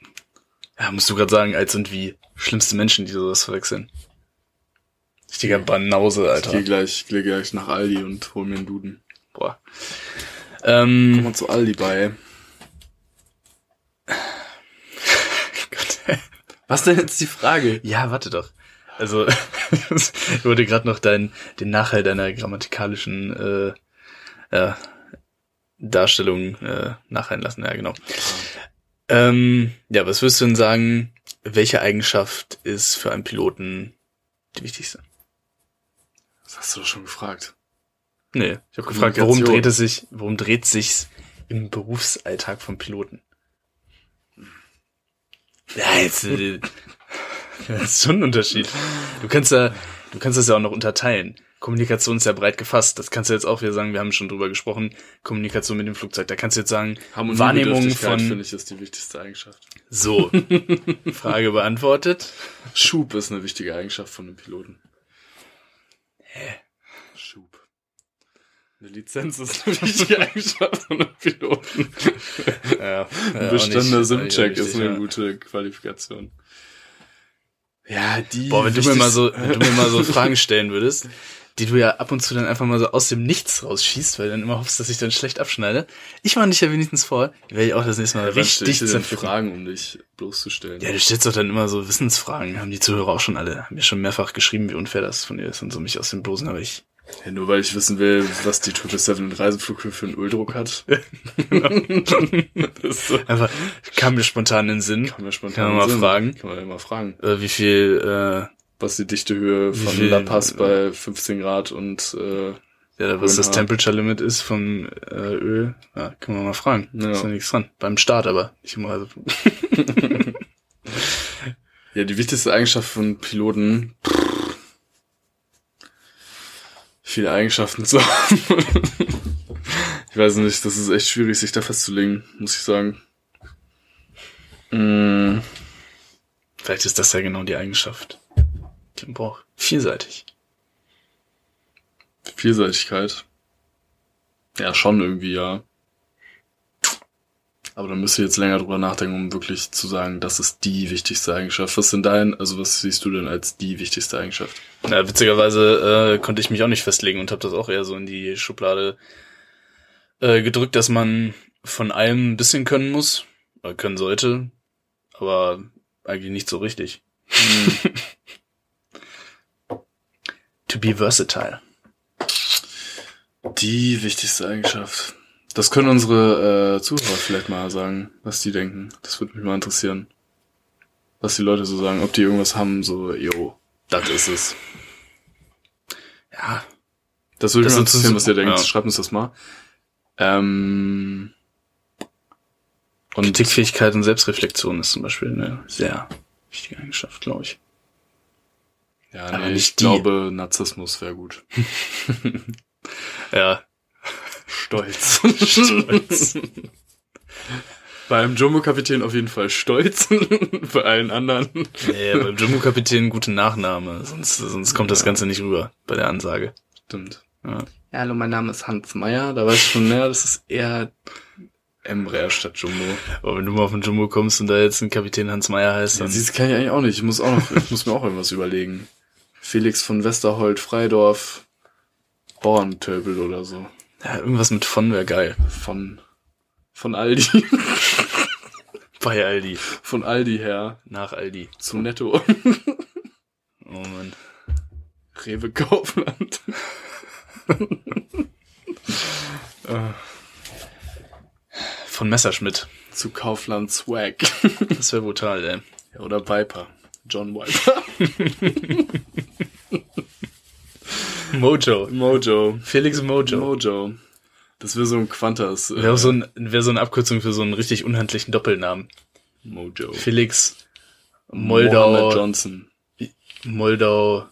Ja, musst du gerade sagen, als und wie schlimmste Menschen, die sowas verwechseln. Richtiger Banause, Ich Alter. gehe gleich, geh gleich nach Aldi und hol mir einen Duden. Boah. Komm Ähm, mal zu Aldi bei. Gott. [laughs] Was denn jetzt die Frage? Ja, warte doch. Also, [laughs] ich wollte gerade noch dein, den Nachhall deiner grammatikalischen, äh, ja, Darstellung äh, nacheinlassen, ja genau. Ähm, ja, was würdest du denn sagen, welche Eigenschaft ist für einen Piloten die wichtigste? Das hast du doch schon gefragt. Nee, ich habe gefragt, warum dreht es sich, warum dreht sich's im Berufsalltag von Piloten? Ja, jetzt, äh, [laughs] das ist schon ein Unterschied. Du kannst ja, du kannst das ja auch noch unterteilen. Kommunikation ist ja breit gefasst. Das kannst du jetzt auch wieder sagen, wir haben schon drüber gesprochen. Kommunikation mit dem Flugzeug. Da kannst du jetzt sagen, Wahrnehmung Harmoniebedürftigkeit, von, finde ich, ist die wichtigste Eigenschaft. so. [laughs] Frage beantwortet. Schub ist eine wichtige Eigenschaft von einem Piloten. Hä? Eine Lizenz ist [laughs] eine wichtige Eigenschaft von einem Piloten. Ja, Ein bestandener SIM-Check ist eine ja. gute Qualifikation. Ja, die. Boah, wenn du mir mal so, wenn du mir mal so [laughs] Fragen stellen würdest, die du ja ab und zu dann einfach mal so aus dem Nichts rausschießt, weil du dann immer hoffst, dass ich dann schlecht abschneide. Ich mache dich ja wenigstens vor, werde ich auch das nächste Mal Ja, richtig zerpflücken. Fragen, um dich bloßzustellen. Ja, du stellst doch dann immer so Wissensfragen, haben die Zuhörer auch schon alle, haben mir schon mehrfach geschrieben, wie unfair das von dir ist und so mich aus dem Bloßen, aber ich, Ja, nur weil ich wissen will, was die 777 Reiseflughöhe für einen Öldruck hat. [laughs] [laughs] ist so. einfach, kam mir spontan in den Sinn, Kann man spontan Kann man mal sehen. fragen. Kann man ja mal fragen. äh, wie viel, äh, Was die Dichtehöhe von viel- La Paz bei 15 Grad und äh, ja, was das. Temperature Limit ist vom äh, Öl, ja, können wir mal fragen. Ja. Ist ja nichts dran. Beim Start aber, nicht im Reise. ja, die wichtigste Eigenschaft von Piloten. pff, Viele Eigenschaften zu [laughs] haben. ich weiß nicht, das ist echt schwierig, sich da festzulegen, muss ich sagen. Mm, Vielleicht ist das ja genau die Eigenschaft. Man braucht. Vielseitig. Vielseitigkeit. Ja, schon irgendwie, ja. Aber da müsst ihr jetzt länger drüber nachdenken, um wirklich zu sagen, das ist die wichtigste Eigenschaft. Was sind dein, also was siehst du denn als die wichtigste Eigenschaft? Ja, witzigerweise äh, konnte ich mich auch nicht festlegen und habe das auch eher so in die Schublade äh, gedrückt, dass man von allem ein bisschen können muss, oder können sollte, aber eigentlich nicht so richtig. [laughs] to be versatile. Die wichtigste Eigenschaft. Das können unsere äh, Zuhörer vielleicht mal sagen, was die denken. Das würde mich mal interessieren. Was die Leute so sagen, ob die irgendwas haben, so, yo, das ist es. Ja, Das würde mich mal interessieren, was ihr denkt. ja. Schreibt uns das mal. Ähm, und Kritikfähigkeit und Selbstreflexion ist zum Beispiel eine sehr wichtige Eigenschaft, glaube ich. ja, nee, ich die. glaube, Narzissmus wäre gut. [laughs] Ja, Stolz. [laughs] Stolz. Beim Jumbo-Kapitän auf jeden Fall stolz. [laughs] Bei allen anderen. nee, beim Jumbo-Kapitän gute Nachname, sonst, sonst kommt das Ganze nicht rüber bei der Ansage. Stimmt. Ja. Ja, hallo, mein Name ist Hans Meyer. Da weiß ich schon, naja, das ist eher Embraer statt Jumbo. Aber wenn du mal auf den Jumbo kommst und da jetzt ein Kapitän Hans Meyer heißt, Ja, dann siehst, kann ich eigentlich auch nicht. Ich muss auch noch, ich muss mir auch irgendwas überlegen. Felix von Westerhold, Freidorf, Bauerntöbel oder so. Ja, irgendwas mit von wäre geil. Von, von Aldi. [laughs] Bei Aldi. Von Aldi her Nach Aldi. zu Netto. [laughs] Oh man. Rewe Kaufland. [laughs] Von Messerschmidt. Zu Kaufland Swag. Das wäre brutal, ey. Oder Viper. John Viper. [laughs] Mojo. Mojo. Felix Mojo. Mojo. Das wäre so ein Quantas. äh, Wäre so, ein, wär so eine Abkürzung für so einen richtig unhandlichen Doppelnamen. Mojo. Felix Mohammed Moldau, Johnson. Moldau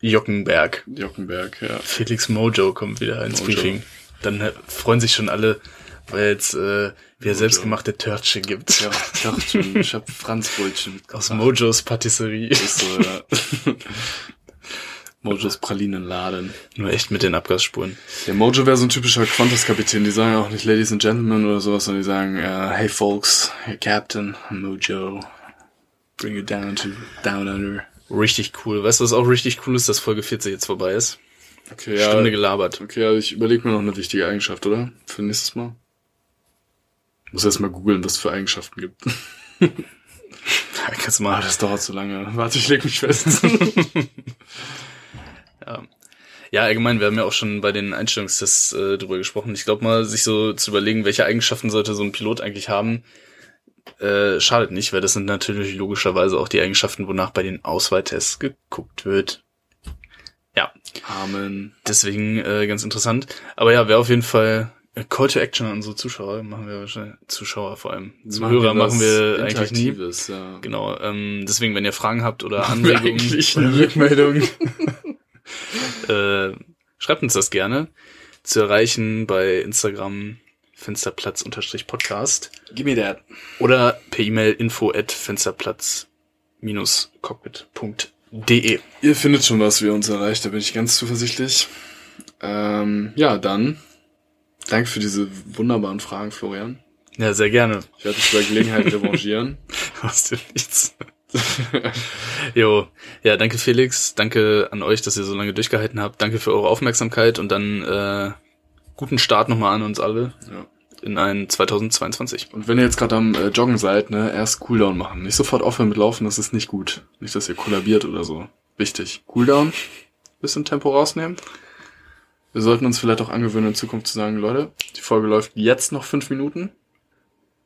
Jockenberg. Jockenberg, ja. Felix Mojo kommt wieder ins Mojo. Briefing. Dann äh, freuen sich schon alle, weil jetzt äh, wieder selbstgemachte Törtchen gibt. Ja, schon, ich hab Franzbrötchen Aus. Mojos Patisserie. Ist so, ja. [laughs] Mojos Pralinenladen. Nur echt mit den Abgasspuren. Der Mojo wäre so ein typischer Qantas-Kapitän. Die sagen auch nicht Ladies and Gentlemen oder sowas, sondern die sagen, äh, hey folks, hey Captain, Mojo, bring you down to down under. Richtig cool. Weißt du, was auch richtig cool ist, dass Folge 40 jetzt vorbei ist? Okay, Stunde ja. gelabert. Okay, also ich überlege mir noch eine wichtige Eigenschaft, oder? Für nächstes Mal. Muss erst mal googeln, was es für Eigenschaften gibt. [laughs] Kannst du Ah, mal. das dauert so lange. Warte, ich leg mich fest. [laughs] Ja. Allgemein, wir haben ja auch schon bei den Einstellungstests äh, drüber gesprochen. Ich glaube mal, sich so zu überlegen, welche Eigenschaften sollte so ein Pilot eigentlich haben, äh, schadet nicht, weil das sind natürlich logischerweise auch die Eigenschaften, wonach bei den Auswahltests geguckt wird. Ja, Amen. deswegen äh, ganz interessant. Aber ja, wäre auf jeden Fall Call to Action an unsere Zuschauer, machen wir wahrscheinlich, Zuschauer vor allem. Zuhörer was machen wir eigentlich nie. Ja. Genau, ähm, deswegen, wenn ihr Fragen habt oder [laughs] Anregungen eigentlich oder nie. Rückmeldungen, [laughs] [laughs] äh, schreibt uns das gerne. Zu erreichen bei Instagram Fensterplatz-Podcast Give me that. oder per E-Mail info at fensterplatz-cockpit.de. Ihr findet schon, was wir uns erreicht, da bin ich ganz zuversichtlich. Ähm, ja, dann. Danke für diese wunderbaren Fragen, Florian. Ja, sehr gerne. Ich werde mich bei Gelegenheit revanchieren. Hast du nichts. [laughs] jo, ja, danke Felix, danke an euch, dass ihr so lange durchgehalten habt. Danke für eure Aufmerksamkeit und dann äh, guten Start nochmal an uns alle Ja. in ein 2022. Und wenn ihr jetzt gerade am äh, Joggen seid, ne, erst Cooldown machen. Nicht sofort aufhören mit Laufen, das ist nicht gut. Nicht, dass ihr kollabiert oder so. Wichtig. Cooldown, bisschen Tempo rausnehmen. Wir sollten uns vielleicht auch angewöhnen, in Zukunft zu sagen, Leute, die Folge läuft jetzt noch fünf Minuten.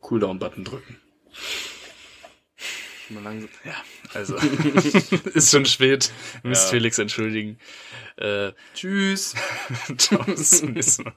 Cooldown-Button drücken. Mal langsam. Ja, also [laughs] ist schon spät. Müsst Ja. Felix entschuldigen. Äh, Tschüss. [laughs] ciao, bis zum nächsten Mal.